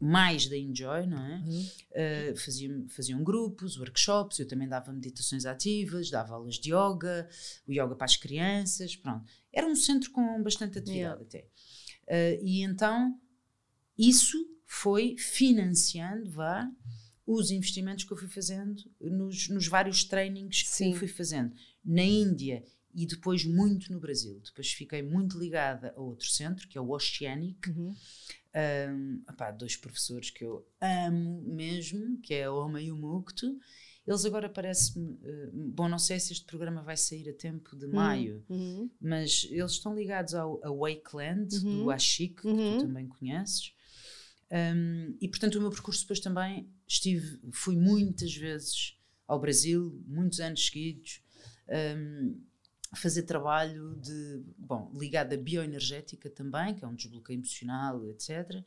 mais da Enjoy, não é? Uhum. Uh, faziam, faziam grupos, workshops, eu também dava meditações ativas, dava aulas de yoga, o yoga para as crianças, pronto. Era um centro com bastante atividade Yeah. até. Uh, e então isso foi financiando, vá, os investimentos que eu fui fazendo nos, nos vários trainings que Sim. eu fui fazendo. Na Índia e depois muito no Brasil. Depois fiquei muito ligada a outro centro, que é o Oceanic, Uhum. Um, opá, dois professores que eu amo mesmo, que é a Oma e o Mukto. Eles agora parece-me. eh, bom, não sei se este programa vai sair a tempo de maio, Uhum. mas eles estão ligados ao Wakeland, Uhum. do Ashik, que Uhum. tu também conheces. Um, e portanto, o meu percurso depois também estive, fui muitas vezes ao Brasil, muitos anos seguidos. um, fazer trabalho de, bom, ligado à bioenergética também, que é um desbloqueio emocional, etc.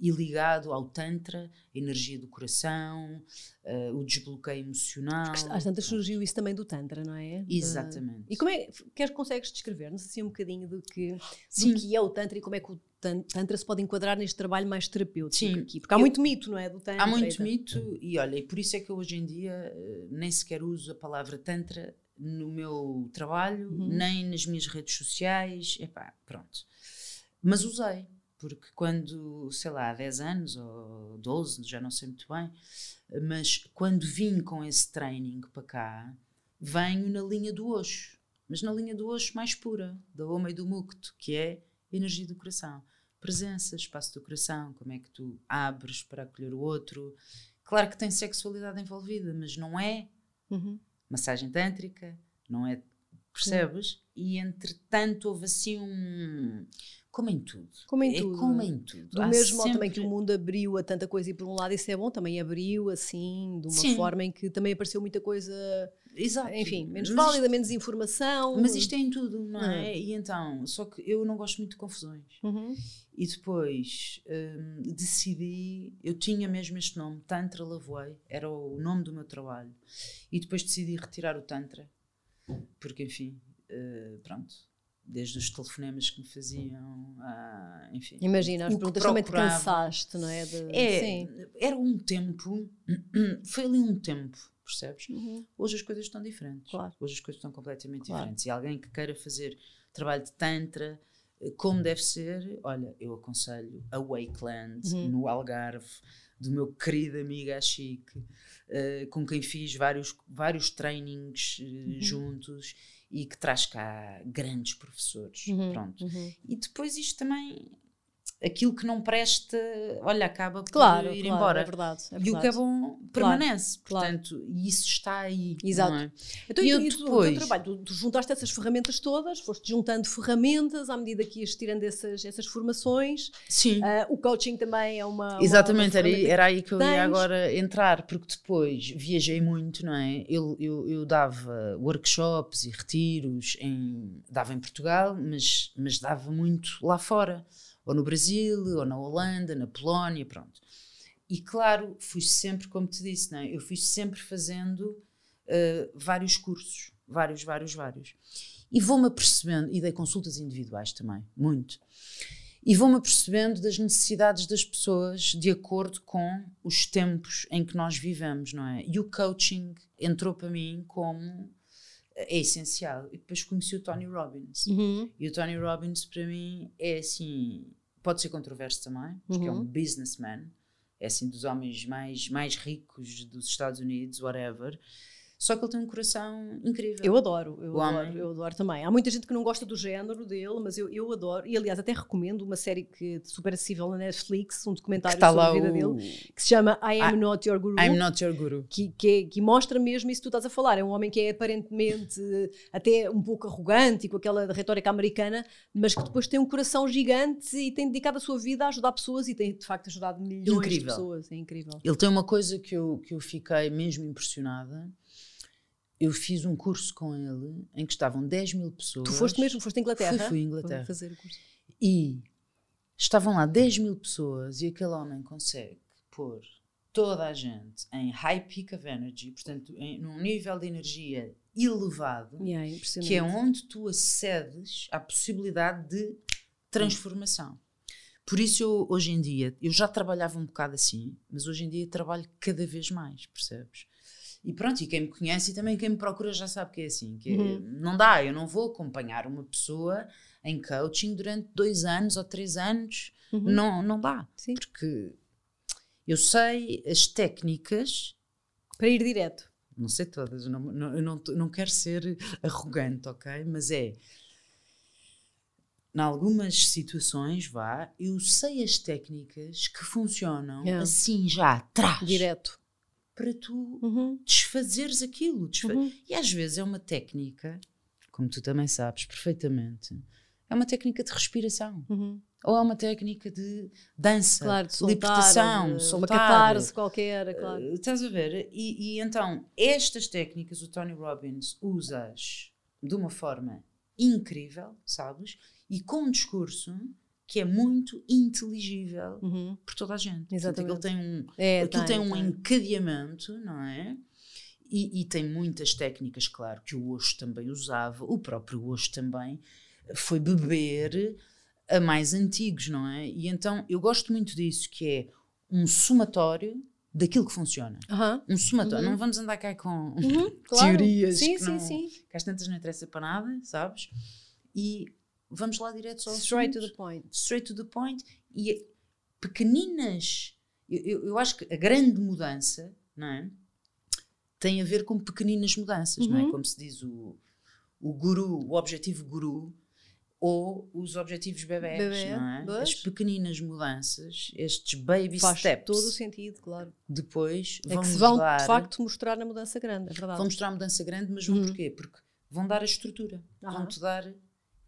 E ligado ao Tantra, a energia do coração, eh, o desbloqueio emocional. Às tantas surgiu isso também do Tantra, não é? De- Exatamente. E como é quer consegues descrever-nos assim um bocadinho do que, Sim. do que é o Tantra e como é que o tan- Tantra se pode enquadrar neste trabalho mais terapêutico Sim. aqui? Porque há Eu- muito mito, não é? Do Tantra. Há muito mito, e olha, e por isso é que eu hoje em dia eh, nem sequer uso a palavra Tantra no meu trabalho, Uhum. nem nas minhas redes sociais, epá, pronto. Mas usei, porque quando, sei lá, há 10 anos ou 12, já não sei muito bem, mas quando vim com esse training para cá, venho na linha do Osho, mas na linha do Osho mais pura, da Oma e do Mukto, que é energia do coração. Presença, espaço do coração, como é que tu abres para acolher o outro. Claro que tem sexualidade envolvida, mas não é Uhum. Massagem tântrica, não é? Percebes? E entretanto houve assim um. Como em tudo. Como em é tudo. como em tudo. Do Há mesmo modo também que o mundo abriu a tanta coisa e por um lado isso é bom, também abriu assim, de uma Sim. forma em que também apareceu muita coisa, Exato. enfim, menos Mas válida, menos informação. Mas isto é em tudo, não Ah. é? E então, só que eu não gosto muito de confusões. Uhum. E depois hum, decidi, eu tinha mesmo este nome, Tantra Lavoei, era o nome do meu trabalho. E depois decidi retirar o Tantra, porque enfim, eh, pronto, desde os telefonemas que me faziam, a, enfim. Imagina, as perguntas também te cansaste, não é? De- É, Sim. era um tempo, [CLEARS THROAT] foi ali um tempo, percebes? Uhum. Hoje as coisas estão diferentes. Claro. Hoje as coisas estão completamente Claro. diferentes. E alguém que queira fazer trabalho de Tantra eh, como deve ser, olha, eu aconselho a Wakeland, Uhum. no Algarve, do meu querido amigo Achique, eh, com quem fiz vários, vários trainings Uhum. juntos e que traz cá grandes professores. Uhum. Pronto. Uhum. E depois isto também aquilo que não presta, olha, acaba por claro, ir claro, embora. É verdade, é E o que é bom permanece. claro. Portanto, e isso está aí. Exato. não é? Então, E eu e tu, depois- trabalho, tu, tu juntaste essas ferramentas todas, foste juntando ferramentas à medida que ias tirando essas, essas formações. Sim. Ah, o coaching também é uma. Exatamente, uma era, aí- era aí que eu tens. ia agora entrar, porque depois viajei muito, não é? Eu, eu, eu dava workshops e retiros, em, dava em Portugal, mas, mas dava muito lá fora, ou no Brasil, ou na Holanda, na Polónia, pronto. E claro, fui sempre, como te disse, não é? Eu fui sempre fazendo eh, vários cursos, vários, vários, vários. E vou-me apercebendo, e dei consultas individuais também, muito. E vou-me apercebendo das necessidades das pessoas de acordo com os tempos em que nós vivemos, não é? E o coaching entrou para mim como é essencial. E depois conheci o Tony Robbins. Uhum. E o Tony Robbins, para mim, é assim. Pode ser controverso também, porque é um Uhum. businessman, é assim dos homens mais, mais ricos dos Estados Unidos, whatever. Só que ele tem um coração incrível. Eu adoro, eu O adoro, homem. eu adoro também. Há muita gente que não gosta do género dele, mas eu, eu adoro. E aliás, até recomendo uma série que super acessível na Netflix, um documentário está sobre a vida o dele, que se chama I Am I- Not Your Guru. I'm Not Your Guru. que, que, é- que mostra mesmo isso que tu estás a falar. É um homem que é aparentemente até um pouco arrogante e com aquela retórica americana, mas que depois tem um coração gigante e tem dedicado a sua vida a ajudar pessoas e tem de facto ajudado milhões de Incrível. pessoas. É incrível. Ele tem uma coisa que eu, que eu fiquei mesmo impressionada. Eu fiz um curso com ele em que estavam 10 mil pessoas. Tu foste mesmo, foste à Inglaterra? Fui, fui à Inglaterra. Fazer o curso. E estavam lá 10 mil pessoas e aquele homem consegue pôr toda a gente em high peak of energy, portanto, em, num nível de energia elevado, Yeah, é que é onde tu acedes à possibilidade de transformação. Por isso, eu, hoje em dia, eu já trabalhava um bocado assim, mas hoje em dia trabalho cada vez mais, percebes? E pronto, e quem me conhece e também quem me procura já sabe que é assim, que é- Uhum. não dá, eu não vou acompanhar uma pessoa em coaching durante dois anos ou três anos, Uhum. não, não dá, Sim. porque eu sei as técnicas Para ir direto. não sei todas, eu não, não, eu não, não quero ser arrogante, ok? Mas é. Em algumas situações, vá, eu sei as técnicas que funcionam Yeah. assim já atrás Direto. Para tu Uhum. desfazeres aquilo. desfa- Uhum. E às vezes é uma técnica, como tu também sabes perfeitamente, é uma técnica de respiração. Uhum. Ou é uma técnica de dança, Claro, de soltar. libertação, de- uma soltar. catarse qualquer, claro. Uh, estás a ver? E, e então, estas técnicas o Tony Robbins usa-as de uma forma incrível, sabes? E com um discurso que é muito inteligível Uhum. por toda a gente. Portanto, Exatamente. Aquilo tem um, É, aquilo tem, um tem. encadeamento, não é? E, e tem muitas técnicas, claro, que o Osho também usava, o próprio Osho também foi beber a mais antigos, não é? E então eu gosto muito disso, que é um somatório daquilo que funciona. Aham. Um somatório. Uhum. Não vamos andar cá com Uhum, [LAUGHS] claro. teorias Sim, que sim, não, sim. que às tantas não interessa para nada, sabes? E vamos lá direto ao Straight to assunto the point. straight to the point e pequeninas. Eu, eu, acho que a grande mudança, não é? Tem a ver com pequeninas mudanças, não é? Uhum. Como se diz o, o guru, o objetivo guru ou os objetivos bebés, Bebé, não é? pois. As pequeninas mudanças, estes baby Faz steps, todo o sentido, claro. depois É vão que se vão, dar, de facto, mostrar na mudança grande, é verdade. vão mostrar uma mudança grande, mas vão Uhum. porquê? Porque vão dar a estrutura, Aham. vão-te dar,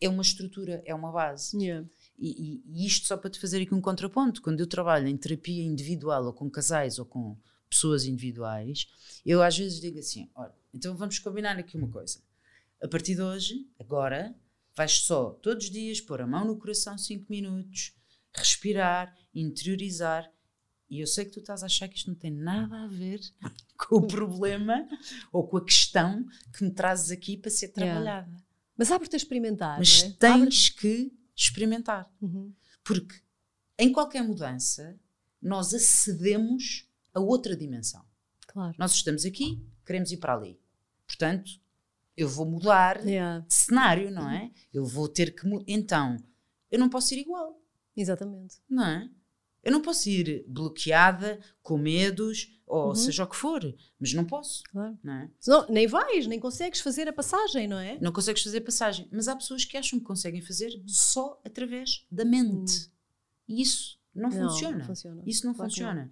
é uma estrutura, é uma base. Yeah. E, e- isto só para te fazer aqui um contraponto. Quando eu trabalho em terapia individual ou com casais ou com pessoas individuais, eu às vezes digo assim: olha, então vamos combinar aqui uma coisa. A partir de hoje, agora, vais só todos os dias pôr a mão no coração 5 minutos, respirar, interiorizar. E eu sei que tu estás a achar que isto não tem nada a ver [LAUGHS] com o problema ou com a questão que me trazes aqui para ser Yeah. Mas abre-te a experimentar. Mas é? tens que experimentar. Uhum. Porque em qualquer mudança, nós acedemos a outra dimensão. Claro. Nós estamos aqui, queremos ir para ali. Portanto, eu vou mudar Yeah. de cenário, não é? Eu vou ter que. Então, eu não posso ir igual, Exatamente. não é? Eu não posso ir bloqueada, com medos, ou Uhum. seja o que for, mas não posso, Claro. não é? Senão, nem vais, nem consegues fazer a passagem, não é? Não consegues fazer passagem. Mas há pessoas que acham que conseguem fazer só através da mente. E isso não, não funciona. não, funciona. Isso não claro funciona. Não.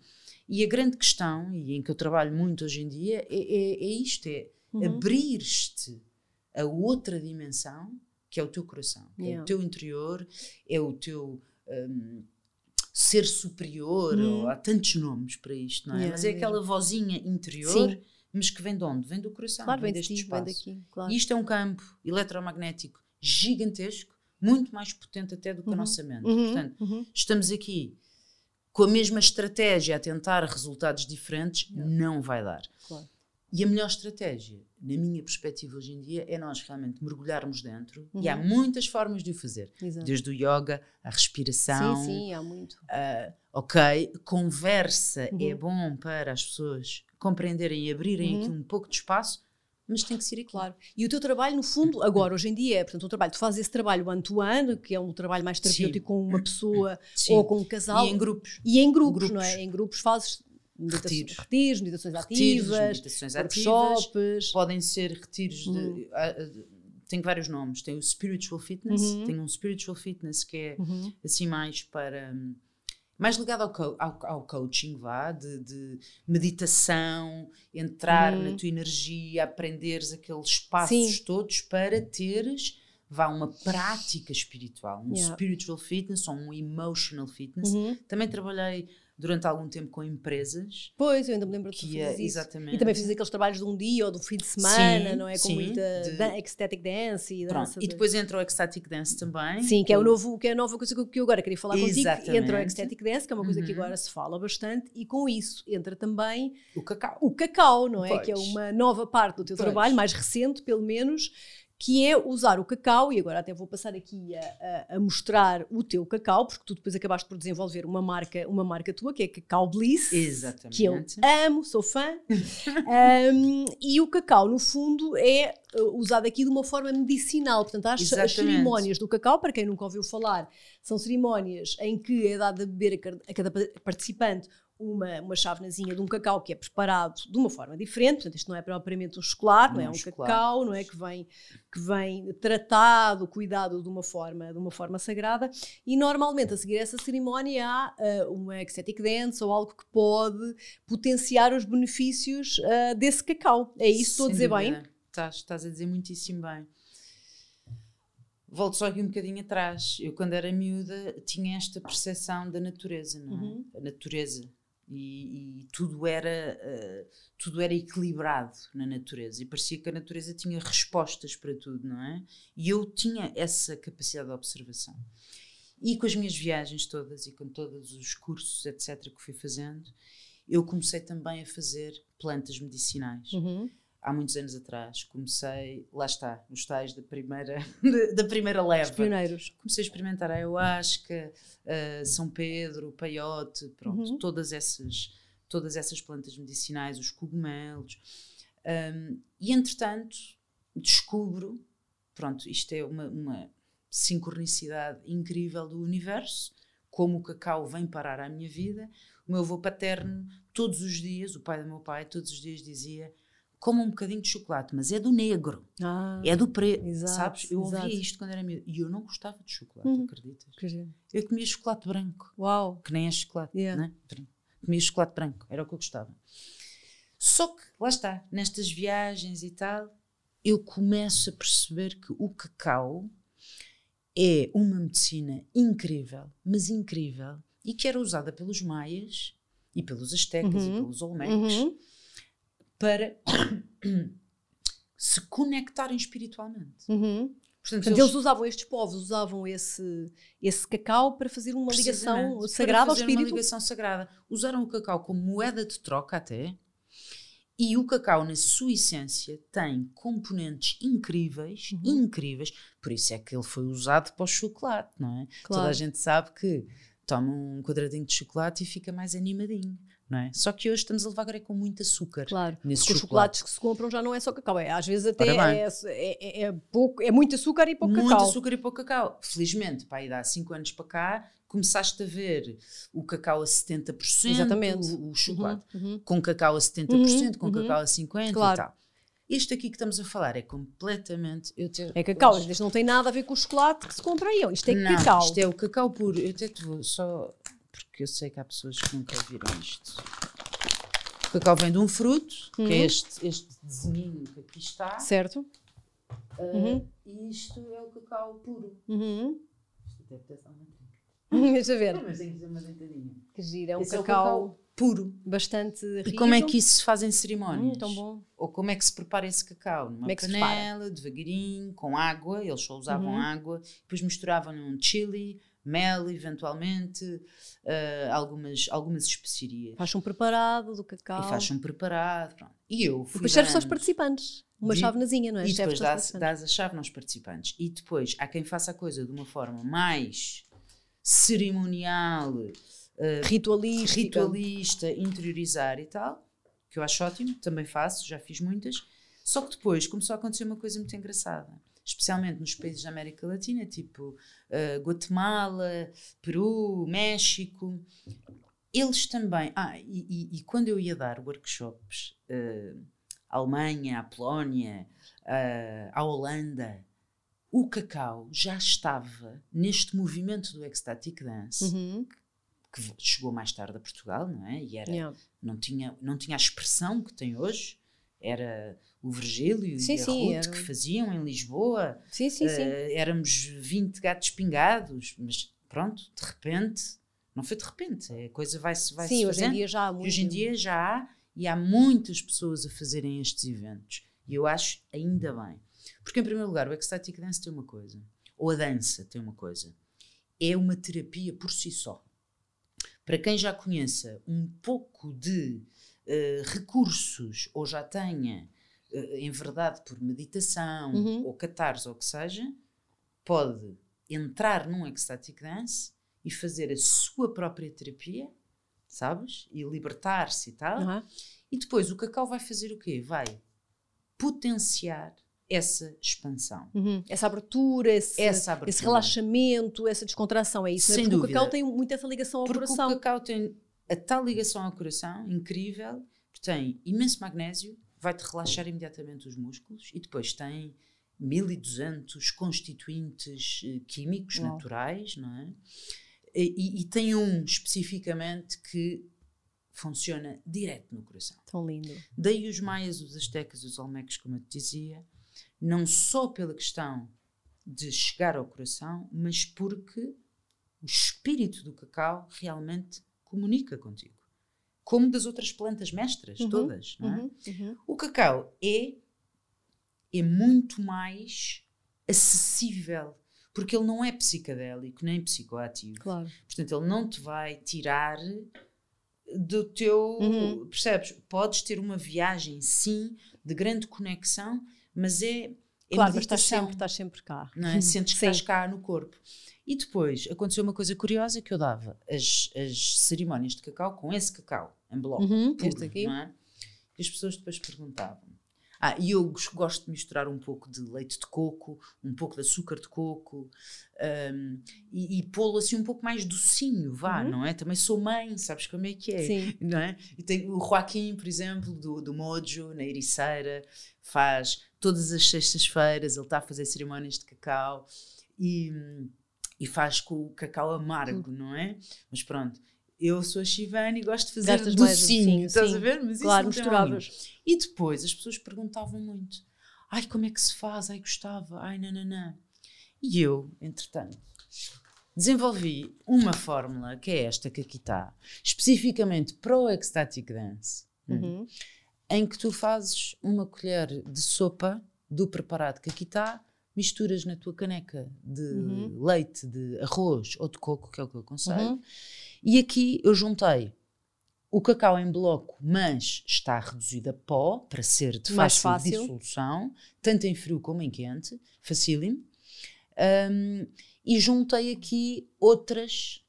E a grande questão, e em que eu trabalho muito hoje em dia, é, é, é isto: é uhum. abrir-te a outra dimensão, que é o teu coração, yeah. é o teu interior, é o teu. Um, ser superior, uhum. ou há tantos nomes para isto, não é? Yeah, Mas é aquela vozinha interior Sim mas que vem de onde? Vem do coração, claro, vem, deste espaço. Vem daqui, claro. E isto é um campo eletromagnético gigantesco, muito mais potente até do que uhum. a nossa mente. Uhum. Portanto, uhum. estamos aqui com a mesma estratégia a tentar resultados diferentes, não vai dar. Claro. E a melhor estratégia, na minha perspectiva hoje em dia, é nós realmente mergulharmos dentro. Uhum. E há uhum. muitas formas de o fazer. Exato. Desde o yoga, a respiração. Sim, sim, há muito. Uh, ok, conversa é uhum. bom para as pessoas compreenderem e abrirem uhum. aqui um pouco de espaço, mas tem que ser aqui. Claro. E o teu trabalho, no fundo, agora, hoje em dia, é, portanto, o trabalho, tu fazes esse trabalho one-to-one, que é um trabalho mais terapêutico Sim. com uma [COUGHS] pessoa Sim. ou com um casal. E em grupos. E em grupos, grupos. não é? Em grupos fazes retiros, retiros meditações retiros, ativas, meditações workshops. Podem ser retiros uhum. de. Uh, tem vários nomes. Tem o Spiritual Fitness, uhum. tem um Spiritual Fitness que é uhum. assim mais para. Mais ligado ao, co ao, ao coaching, vá, de, de, meditação, entrar na uhum. tua energia, aprenderes aqueles passos Sim. todos para teres vá uma prática espiritual, um yeah. spiritual fitness ou um emotional fitness. Uhum. Também trabalhei durante algum tempo com empresas. Pois, eu ainda me lembro de que é, Exatamente. E também fiz aqueles trabalhos de um dia ou do fim de semana, sim, não é? Com sim, muita de... ecstatic dance e dança. E depois entra o ecstatic dance também. Sim, que é, o novo, que é a nova coisa que eu agora queria falar exatamente. contigo. Entra o ecstatic dance, que é uma coisa uhum. que agora se fala bastante, e com isso entra também o cacau. O cacau, não é? Pois. Que é uma nova parte do teu pois. trabalho, mais recente, pelo menos que é usar o cacau, e agora até vou passar aqui a, a, a, mostrar o teu cacau, porque tu depois acabaste por desenvolver uma marca, uma marca tua, que é Cacau Bliss, Exatamente. que eu amo, sou fã, um, e o cacau, no fundo, é uh, usado aqui de uma forma medicinal, portanto, as, as cerimónias do cacau, para quem nunca ouviu falar, são cerimónias em que é dado a beber a cada participante uma, uma chávenazinha de um cacau que é preparado de uma forma diferente, portanto isto não é propriamente um chocolate, não, não é um chocolate. cacau, não é que vem, que vem tratado, cuidado de uma forma, de uma forma sagrada e normalmente a seguir essa cerimónia há uh, uma ecstatic dance ou algo que pode potenciar os benefícios uh, desse cacau. É isso, estou a dizer bem? Estás, estás a dizer muitíssimo bem. Volto só aqui um bocadinho atrás. Eu, quando era miúda, tinha esta percepção da natureza, não é? Uhum. A natureza e, e tudo era uh, tudo era equilibrado na natureza. E parecia que a natureza tinha respostas para tudo não é? E eu tinha essa capacidade de observação. E com as minhas viagens todas e com todos os cursos etc que fui fazendo eu comecei também a fazer plantas medicinais. Uhum há muitos anos atrás. Comecei, lá está, nos tais da primeira, [LAUGHS] da primeira leva. Os pioneiros. Comecei a experimentar a ayahuasca, uh, São Pedro, o peiote, pronto, uhum. todas, essas, todas essas plantas medicinais, os cogumelos. Um, e entretanto, descubro, pronto, isto é uma, uma sincronicidade incrível do universo, como o cacau vem parar à minha vida. O meu avô paterno, todos os dias, o pai do meu pai, todos os dias dizia como um bocadinho de chocolate, mas é do negro, ah, é do preto, sabes? Eu exato. ouvia isto quando era miúdo e eu não gostava de chocolate, uhum. acreditas? Eu comia chocolate branco, Uau. que nem é chocolate, yeah. né? comia chocolate branco, era o que eu gostava. Só que, lá está, nestas viagens e tal, eu começo a perceber que o cacau é uma medicina incrível, mas incrível, e que era usada pelos maias e pelos astecas uhum. e pelos olmecas. Uhum para se conectarem espiritualmente. Uhum. Portanto, eles... eles... usavam estes povos, usavam esse, esse cacau para fazer uma ligação sagrada ao espírito. uma ligação sagrada. Usaram o cacau como moeda de troca até. E o cacau, na sua essência, tem componentes incríveis, uhum. incríveis. Por isso é que ele foi usado para o chocolate, não é? Claro. Toda a gente sabe que toma um quadradinho de chocolate e fica mais animadinho é? Só que hoje estamos a levar agora com muito açúcar. Claro, nesse porque os chocolates que se compram já não é só cacau, é, às vezes até é, é, é, pouco, é muito açúcar e pouco muito cacau. Muito açúcar e pouco cacau. Felizmente, pá, aí há 5 anos para cá, começaste a ver o cacau a 70%, Exatamente. O, o chocolate, uhum, uhum. com cacau a 70%, uhum, com uhum. cacau a 50% claro. e tal. Este aqui que estamos a falar é completamente. Eu te, é cacau, isto não tem nada a ver com o chocolate que se compra aí. Isto é não, cacau. Isto é o cacau puro. Eu até te vou só. Porque eu sei que há pessoas que nunca viram isto. O cacau vem de um fruto, uhum. que é uhum. este, este desenho que aqui está. Certo. Uh, uhum. E isto é o cacau puro. Uhum. Isto deve ter uma [LAUGHS] Deixa ver. Não, mas tem que uma dentadinha. Que gira, é um cacau, é cacau puro. Bastante rico. E como é que isso se faz em cerimónias? Hum, tão bom. Ou como é que se prepara esse cacau? Numa é panela, devagarinho, com água, eles só usavam uhum. água, depois misturavam num chili, mel, eventualmente, uh, algumas, algumas especiarias. Faz um preparado do cacau. E faz um preparado, pronto. E eu fui Depois serve aos participantes. Uma chavezinha, não é? E depois dás, dás a chave aos participantes. E depois há quem faça a coisa de uma forma mais cerimonial, uh, ritualista, ritualista, interiorizar e tal, que eu acho ótimo, também faço, já fiz muitas. Só que depois começou a acontecer uma coisa muito engraçada, especialmente nos países da América Latina, tipo uh, Guatemala, Peru, México. Eles também. Ah, e, e, e quando eu ia dar workshops uh, à Alemanha, à Polónia, uh, à Holanda, o cacau já estava neste movimento do ecstatic dance, uhum. que, que, chegou mais tarde a Portugal, não é? E era, yeah. não, tinha, não tinha a expressão que tem hoje. Era o Virgílio sim, e a sim, Ruth era... que faziam em Lisboa. Sim, sim, uh, sim. Éramos 20 gatos pingados, mas pronto, de repente, não foi de repente, a coisa vai-se vai Sim, hoje em dia já há muito. Hoje em dia já há, e há muitas pessoas a fazerem estes eventos. E eu acho ainda bem. Porque, em primeiro lugar, o ecstatic dance tem uma coisa, ou a dança tem uma coisa, é uma terapia por si só. Para quem já conheça um pouco de uh, recursos ou já tenha, em verdade, por meditação uhum. ou catarse ou o que seja, pode entrar num ecstatic dance e fazer a sua própria terapia, sabes? E libertar-se e tal. Uhum. E depois o cacau vai fazer o quê? Vai potenciar essa expansão. Uhum. Essa, abertura, esse, essa abertura, esse relaxamento, essa descontração, é isso? Sem Porque dúvida. o cacau tem muito essa ligação ao Porque coração. o cacau tem a tal ligação ao coração, incrível, que tem imenso magnésio, vai-te relaxar imediatamente os músculos e depois tem 1200 constituintes eh, químicos Uau. naturais, não é? E, e, tem um especificamente que funciona direto no coração. Tão lindo. Daí os maias, os astecas, os olmecos, como eu te dizia, não só pela questão de chegar ao coração, mas porque o espírito do cacau realmente comunica contigo. Como das outras plantas mestras, uhum, todas. É? Uhum, uhum. O cacau é, é muito mais acessível, porque ele não é psicadélico nem psicoativo. Claro. Portanto, ele não te vai tirar do teu. Uhum. Percebes? Podes ter uma viagem, sim, de grande conexão, mas é. Claro, mas estás sempre, estás sempre cá. Não é? Sentes que estás cá no corpo. E depois aconteceu uma coisa curiosa que eu dava as, as cerimónias de cacau com esse cacau em bloco. Uhum, puro, aqui. Não é? E as pessoas depois perguntavam. Ah, e eu gosto de misturar um pouco de leite de coco, um pouco de açúcar de coco um, e, e pô-lo assim um pouco mais docinho, vá, uhum. não é? Também sou mãe, sabes como é que é? Sim. Não é? E tem o Joaquim, por exemplo, do, do Mojo, na Ericeira, faz todas as sextas-feiras, ele está a fazer cerimónias de cacau e, e faz com o cacau amargo, uhum. não é? Mas pronto eu sou a Shivani e gosto de fazer Gastas docinho, mais, estás sim. a ver? Mas claro, misturavas. E depois as pessoas perguntavam muito: ai, como é que se faz? Ai, gostava, ai, nananã. E eu, entretanto, desenvolvi uma fórmula que é esta que aqui está, especificamente para o Ecstatic Dance, hum, uhum. Em que tu fazes uma colher de sopa do preparado que aqui está, misturas na tua caneca de uhum. leite, de arroz ou de coco, que é o que eu aconselho. Uhum e aqui eu juntei o cacau em bloco, mas está reduzido a pó para ser de fácil, fácil. dissolução, tanto em frio como em quente, facílimo. Um, e juntei aqui outras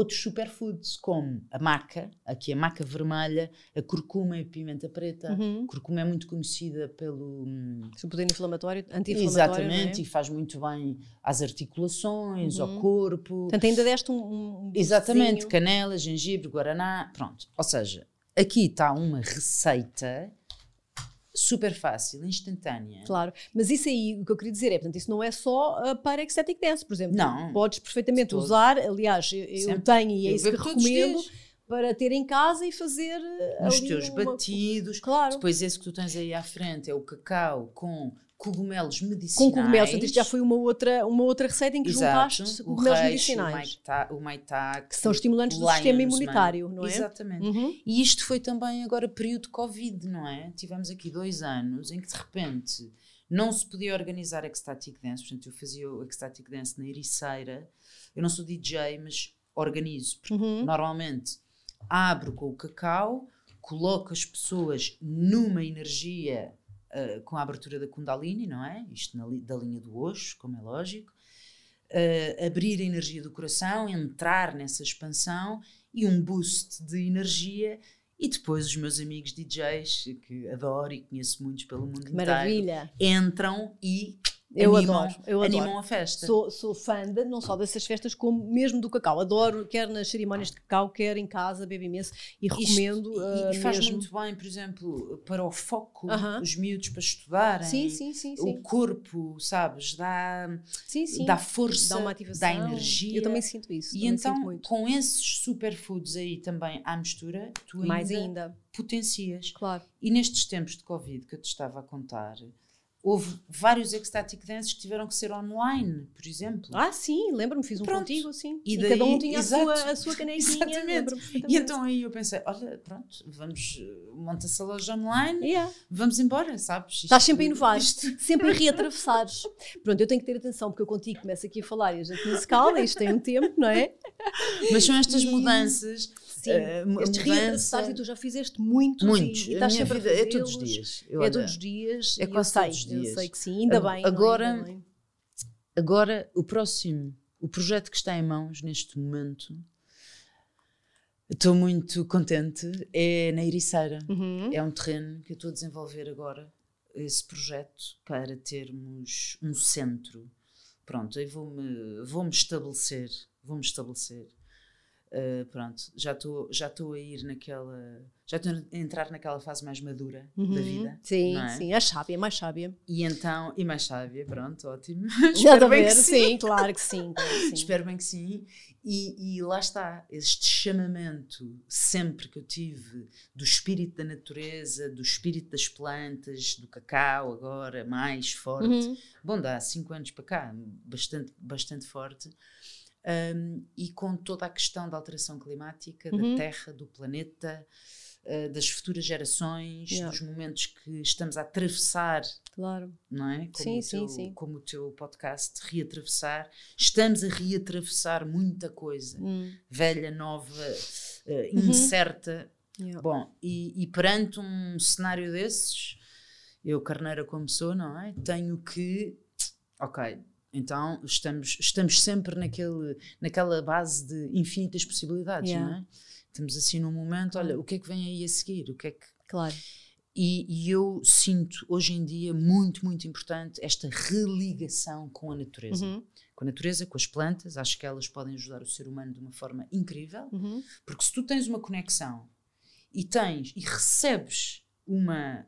outros superfoods, como a maca, aqui a maca vermelha, a curcuma e a pimenta preta. Uhum. A curcuma é muito conhecida pelo. Seu poder inflamatório, anti-inflamatório. Exatamente, é? e faz muito bem às articulações, uhum. ao corpo. Portanto, ainda deste um. um Exatamente, canela, gengibre, guaraná, pronto. Ou seja, aqui está uma receita super fácil, instantânea. Claro, mas isso aí, o que eu queria dizer é, portanto, isso não é só uh, para ecstatic dance, por exemplo. Não. Podes perfeitamente usar, aliás, eu, eu tenho e é Eu isso que os recomendo, para ter em casa e fazer Nos ali teus uma- batidos. Claro. Depois esse que tu tens aí à frente é o cacau com cogumelos medicinais. Com cogumelos, portanto, isto já foi uma outra, uma outra receita em que Exato. juntaste cogumelos reishi, medicinais, O maitake, o maitake, que são estimulantes do sistema imunitário, mane. não é? Exatamente. Uhum. E isto foi também agora período de Covid, não é? Tivemos aqui dois anos em que de repente não se podia organizar ecstatic dance, portanto eu fazia o ecstatic dance na Ericeira. Eu não sou DJ, mas organizo, porque Uhum. normalmente abro com o cacau, coloco as pessoas numa energia ah, com a abertura da Kundalini, não é? Isto na da linha do Osho, como é lógico. Ah, abrir a energia do coração, entrar nessa expansão e um boost de energia. E depois os meus amigos DJs, que adoro e conheço muitos pelo mundo inteiro, Maravilha. entram e Eu animam, adoro, eu adoro. animam a festa. Sou, sou fã de, não só dessas festas, como mesmo do cacau. Adoro, quer nas cerimónias de cacau, quer em casa, bebo imenso e Isto- recomendo. e, e uh, faz mesmo. muito bem, por exemplo, para o foco, Aham. os miúdos para estudarem. Sim, sim, sim. O sim. corpo, sabes, dá, sim, sim. dá força, Dá uma ativação. dá energia. Eu também sinto isso. E então, com esses superfoods aí também à mistura, tu ainda, Mais ainda, potencias. claro. E nestes tempos de Covid que eu te estava a contar, houve vários ecstatic dances que tiveram que ser online, por exemplo. Ah, sim, lembro-me, fiz um Pronto. contigo, sim. E E, daí- cada um tinha a exato. sua, a sua canequinha. [LAUGHS] E então aí eu pensei, olha, pronto, vamos, eh, monta-se a loja online, Yeah. vamos embora, sabes? Isto- Estás sempre a inovar, isto- [LAUGHS] sempre a [LAUGHS] reatravessares. Pronto, eu tenho que ter atenção, porque eu contigo começo aqui a falar e a gente não se cala, isto tem um tempo, não é? Mas são estas mudanças, Sim, eh, mu- estes reatravessares e tu já fizeste muitos, muitos. e, e estás sempre vida a é todos os dias. Eu, É todos os dias. é eu quase sei, todos os Eu dias. sei que sim, ainda bem. agora- Ainda bem. Agora, o próximo, o projeto que está em mãos neste momento, estou muito contente, é na Ericeira. Uhum. É um terreno que eu estou a desenvolver agora, esse projeto, para termos um centro. Pronto, aí vou-me vou -me estabelecer, vou-me estabelecer. Uh, pronto, já estou já a ir naquela, já estou a entrar naquela fase mais madura da Uhum. vida. Sim, é? sim, é sábia, mais sábia. E então, e mais sábia, pronto, ótimo. [LAUGHS] Já Espero bem ver, que sim. sim, claro que sim. Claro que [LAUGHS] sim. Espero bem que sim. E, e lá está, este chamamento sempre que eu tive do espírito da natureza, do espírito das plantas, do cacau agora mais forte. Uhum. Bom, dá cinco anos para cá, bastante, bastante forte. Um, e com toda a questão da alteração climática, Uhum. da Terra, do planeta, uh, das futuras gerações, Yeah. dos momentos que estamos a atravessar Claro. não é? Como Sim, o sim, teu, sim. Como o teu podcast, reatravessar. Estamos a reatravessar muita coisa. Hum. Velha, nova, Uhum. incerta. Yeah. Bom, e, e perante um cenário desses, eu, carneira como sou, não é? Tenho que. Ok, então estamos, estamos sempre naquele, naquela base de infinitas possibilidades, Yeah. não é? Estamos assim num momento, olha, o que é que vem aí a seguir? O que é que Claro. e, e eu sinto hoje em dia muito, muito importante esta religação com a natureza. Uhum. Com a natureza, com as plantas, acho que elas podem ajudar o ser humano de uma forma incrível, Uhum. porque se tu tens uma conexão e tens e recebes uma.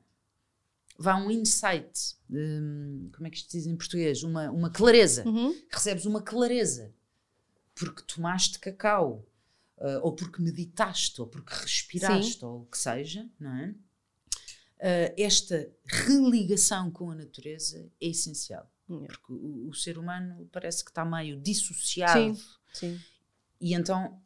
Vá um insight, hum, como é que isto se diz em português? Uma, uma clareza. Uhum. Recebes uma clareza porque tomaste cacau, ah, ou porque meditaste, ou porque respiraste, ou o que seja, não é? Ah, esta religação com a natureza é essencial. Porque o, o ser humano parece que está meio dissociado. Sim. Sim. E então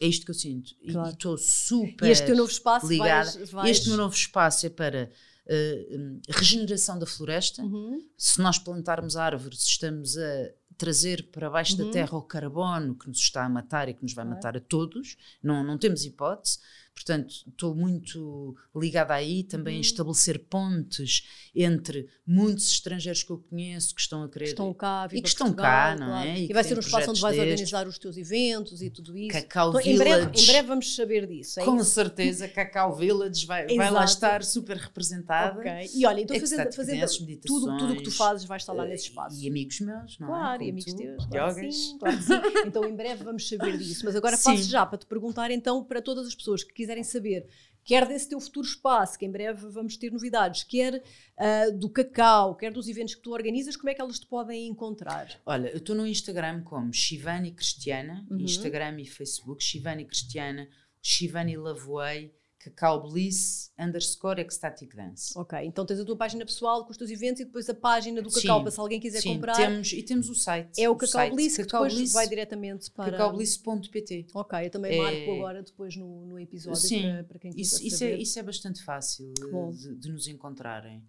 é isto que eu sinto. E- Claro. E estou super E este teu novo espaço ligada. vais, vais... Este meu novo espaço é para ah, hum, regeneração da floresta. Uhum. Se nós plantarmos árvores, estamos a trazer para baixo Uhum. da terra o carbono que nos está a matar e que nos vai matar a todos. Não, não temos hipótese. Portanto, estou muito ligada aí também Uhum. a estabelecer pontes entre muitos estrangeiros que eu conheço que estão a querer. que estão cá, E que estão Portugal, cá, não claro. é? E, E vai ser um espaço onde vais destes. organizar os teus eventos e tudo isso. Cacau Então, em, breve, Village. em breve vamos saber disso. É Com isso? certeza, Cacau Village vai, vai lá estar super representada. Ok. E olha, então fazendo, Ecstatic fazendo dances, tudo, tudo o que tu fazes vai estar lá eh, nesse espaço. E amigos meus, não é? Claro, e amigos teus. Claro sim, claro sim. Então, em breve vamos saber [LAUGHS] disso. Mas agora Sim. passo já para te perguntar, então, para todas as pessoas que quiserem saber quer desse teu futuro espaço, que em breve vamos ter novidades, quer uh, do cacau, quer dos eventos que tu organizas, como é que elas te podem encontrar? Olha, eu estou no Instagram como Shivani Cristiana, uhum. Instagram e Facebook, Shivani Cristiana, Shivani Laveway, Cacau Bliss underscore Ecstatic Dance. Ok, então tens a tua página pessoal com os teus eventos e depois a página do Cacau sim, para se alguém quiser sim, comprar. Temos, e temos o site. É o, o Cacau site, Bliss que Cacau depois Bliss, vai diretamente para. Cacaubliss.pt. Ok, eu também é... marco agora depois no, no episódio sim, para, para quem quiser. Isso, isso, é, isso é bastante fácil de, de nos encontrarem.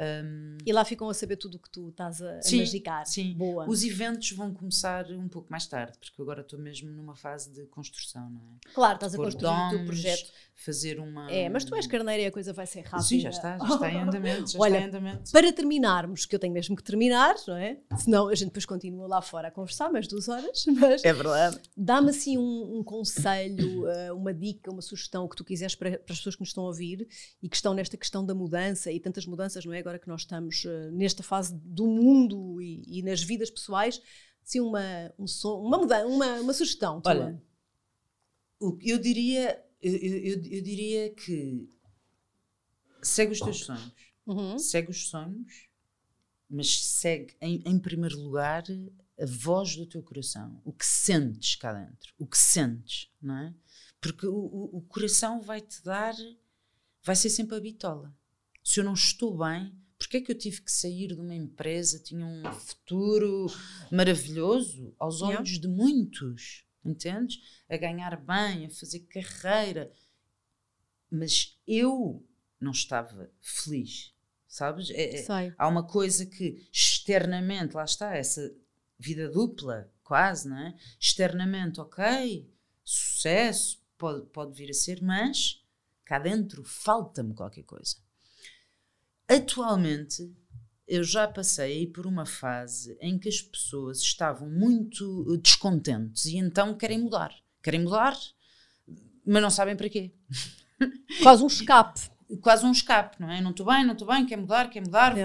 Um, e lá ficam a saber tudo o que tu estás a, sim, a magicar. Sim, Boa. Os eventos vão começar um pouco mais tarde, porque agora estou mesmo numa fase de construção, não é? Claro, estás a construir domes, o teu projeto. Fazer uma. É, mas tu és carneira e a coisa vai ser rápida. Sim, já está, já está em [LAUGHS] andamento. Já Olha, está em andamento. para terminarmos, que eu tenho mesmo que terminar, não é? Senão a gente depois continua lá fora a conversar mais duas horas. [LAUGHS] Mas é verdade. Dá-me assim um, um conselho, [COUGHS] eh, uma dica, uma sugestão que tu quiseres para, para as pessoas que nos estão a ouvir e que estão nesta questão da mudança e tantas mudanças, não é? Agora que nós estamos eh, nesta fase do mundo e, e, nas vidas pessoais, assim, uma, um som, uma, mudança, uma, uma sugestão. Tua. Olha, eu diria, eu, eu, eu, diria que segue os teus sonhos, uhum. segue os sonhos, mas segue em, em primeiro lugar a voz do teu coração, o que sentes cá dentro, o que sentes, não é? Porque o, o, o coração vai te dar, vai ser sempre a bitola. Se eu não estou bem, Porquê é que eu tive que sair de uma empresa, tinha um futuro maravilhoso aos olhos de muitos, entendes? A ganhar bem, a fazer carreira. Mas eu não estava feliz, sabes? É, é há uma coisa que externamente, lá está, essa vida dupla, quase, não é? Externamente, ok, sucesso, pode, pode vir a ser, mas cá dentro falta-me qualquer coisa. Atualmente, eu já passei por uma fase em que as pessoas estavam muito eh, descontentes e então querem mudar. Querem mudar, mas não sabem para quê. [LAUGHS] Quase um escape. Quase um escape, não é? Não estou bem, não estou bem, quer mudar, quer mudar.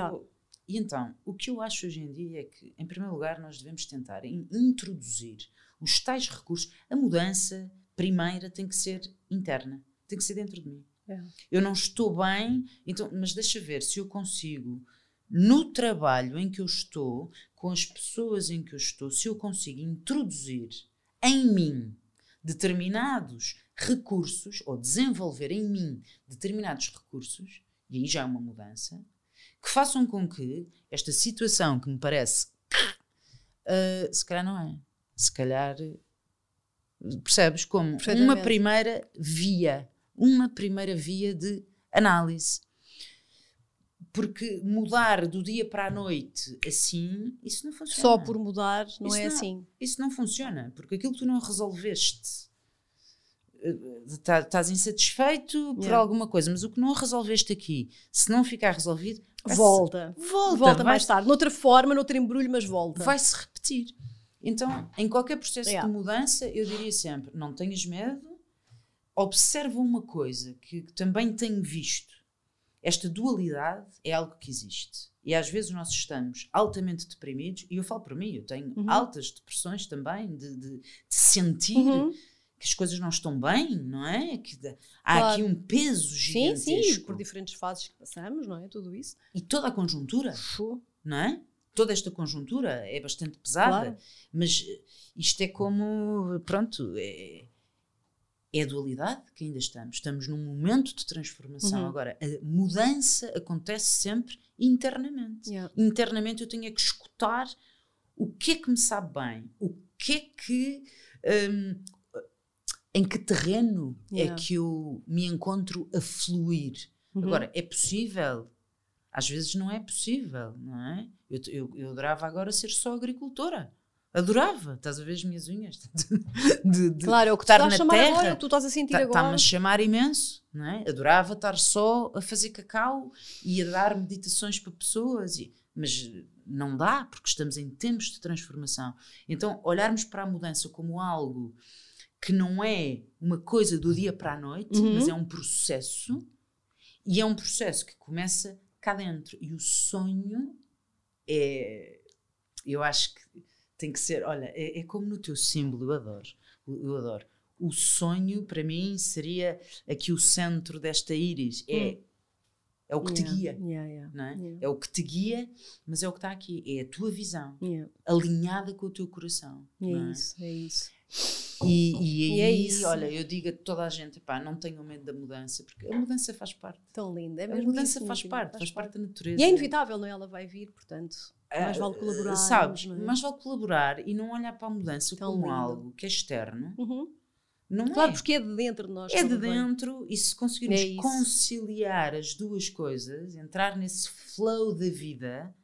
E então, o que eu acho hoje em dia é que, em primeiro lugar, nós devemos tentar introduzir os tais recursos. A mudança primeira tem que ser interna, tem que ser dentro de mim. É. Eu não estou bem, então, mas deixa ver se eu consigo, no trabalho em que eu estou, com as pessoas em que eu estou, se eu consigo introduzir em mim determinados recursos, ou desenvolver em mim determinados recursos, e aí já é uma mudança, que façam com que esta situação que me parece uh, se calhar não é. Se calhar percebes como uma primeira via uma primeira via de análise. Porque mudar do dia para a noite assim, isso não funciona. Só por mudar não isso é não, assim. Isso não funciona, porque aquilo que tu não resolveste eh, tá, estás insatisfeito por yeah. alguma coisa, mas o que não resolveste aqui, se não ficar resolvido, volta. Volta, volta mais tarde, noutra forma, noutro embrulho, mas volta. Vai se repetir. Então, em qualquer processo yeah. de mudança, eu diria sempre: não tenhas medo, observa uma coisa que, que também tenho visto. Esta dualidade é algo que existe. E às vezes nós estamos altamente deprimidos, e eu falo para mim, eu tenho uhum. altas depressões também, de, de, de sentir uhum. que as coisas não estão bem, não é? Que de, há claro. aqui um peso gigantesco. Sim, sim, por diferentes fases que passamos, não é? Tudo isso. E toda a conjuntura, não é? Toda esta conjuntura é bastante pesada, claro. mas isto é como, pronto, é, é a dualidade que ainda estamos. Estamos num momento de transformação. Uhum. Agora, a mudança acontece sempre internamente. Yeah. Internamente eu tenho é que escutar o que é que me sabe bem, o que é que. Um, em que terreno é yeah. é que eu me encontro a fluir. Uhum. Agora, é possível? Às vezes não é possível, não é? Eu, eu, eu adorava agora ser só agricultora. Adorava, estás a ver as minhas unhas? [LAUGHS] De, de claro, é o que estar na terra. Agora, o que tu estás a sentir tá, agora. Está-me a chamar imenso, não é? Adorava estar só a fazer cacau e a dar meditações para pessoas, e, mas não dá, porque estamos em tempos de transformação. Então, olharmos para a mudança como algo que não é uma coisa do dia para a noite, uhum. mas é um processo, e é um processo que começa cá dentro. E o sonho é. Eu acho que tem que ser, olha, é, é como no teu símbolo, eu adoro, eu adoro. o sonho para mim seria aqui o centro desta íris. É, Hum. é o que te Yeah, guia. yeah, yeah, Não é? é o que te guia, mas é o que está aqui. É a tua visão, alinhada com o teu coração. É é? isso, é isso. E, e aí, E é isso. olha, eu digo a toda a gente, pá, não tenham medo da mudança, porque a mudança faz parte. Tão lindo. É a mesmo mudança isso, faz Nítido, parte, faz parte da natureza. E é inevitável, não é? Ela vai vir, portanto, mais Ah, vale colaborar. Sabes, é? mais vale colaborar e não olhar para a mudança Tão como lindo. algo que é externo. Uhum. Não Claro, é. porque é de dentro de nós. É de bem. dentro e se conseguirmos É conciliar as duas coisas, entrar nesse flow da vida,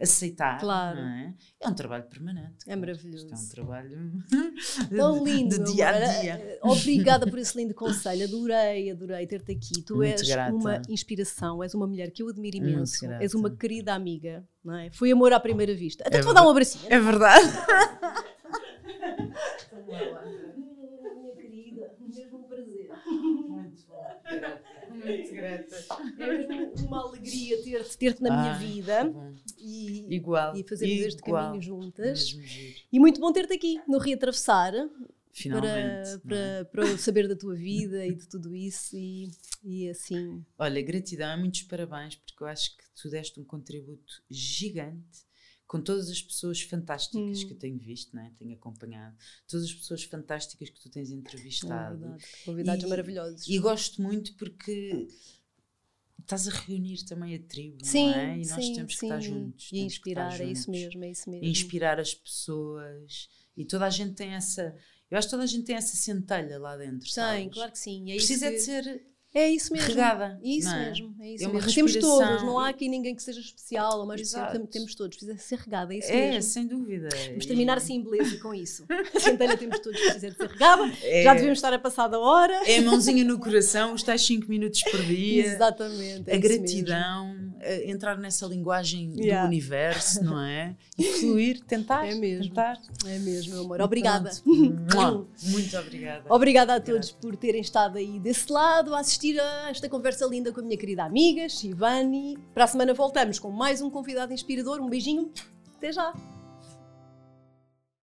aceitar, Claro. é? É um trabalho permanente. É maravilhoso. Isto é um trabalho [LAUGHS] Tão lindo. de dia a dia. Obrigada por esse lindo conselho. Adorei, adorei ter-te aqui. Tu Muito és grata. uma inspiração, és uma mulher que eu admiro imenso. És uma querida amiga, não é? Foi amor à primeira vista. Até É te vou dar um abracinho. É verdade. [LAUGHS] [LAUGHS] Minha querida, mesmo um prazer. Muito grata. É uma alegria ter-te ter na minha Ai, vida bom. e, Igual. e fazermos este igual. caminho juntas. E muito bom ter-te aqui no Reatravessar Finalmente. para, é? para, para saber da tua vida e de tudo isso e, e assim. Olha, gratidão, muitos parabéns, porque eu acho que tu deste um contributo gigante com todas as pessoas fantásticas Hum. que eu tenho visto, né? tenho acompanhado, todas as pessoas fantásticas que tu tens É entrevistado. verdade. Convidados E- maravilhosos. E gosto muito porque estás a reunir também a tribo, sim, não é? E nós sim, temos que sim. estar juntos. E inspirar, estar é isso juntos. mesmo, é isso mesmo. Inspirar as pessoas. E toda a gente tem essa. Eu acho que toda a gente tem essa centelha lá dentro. Tem, sabes? claro que sim. É Precisa que- de ser É isso mesmo. regada. Isso não é? mesmo, é isso É uma mesmo. Temos todos, não há aqui ninguém que seja especial ou mais especial, Exato. tem- temos todos, precisa ser regada, é isso É, mesmo. sem dúvida. Vamos terminar assim em beleza com isso. [LAUGHS] Centelha temos todos, precisa de ser regada. É, Já devíamos estar a passar da hora. é a mãozinha no coração, os tais 5 minutos por dia. Exatamente. é a isso gratidão, a entrar nessa linguagem Yeah. do universo, não é? E fluir, tentar. É mesmo. Tentar. É mesmo, meu amor. Obrigada. Muito obrigada. Obrigada a todos por terem estado aí desse lado a assistir a esta conversa linda com a minha querida amiga Shivani. Para a semana voltamos com mais um convidado inspirador. Um beijinho. Até já.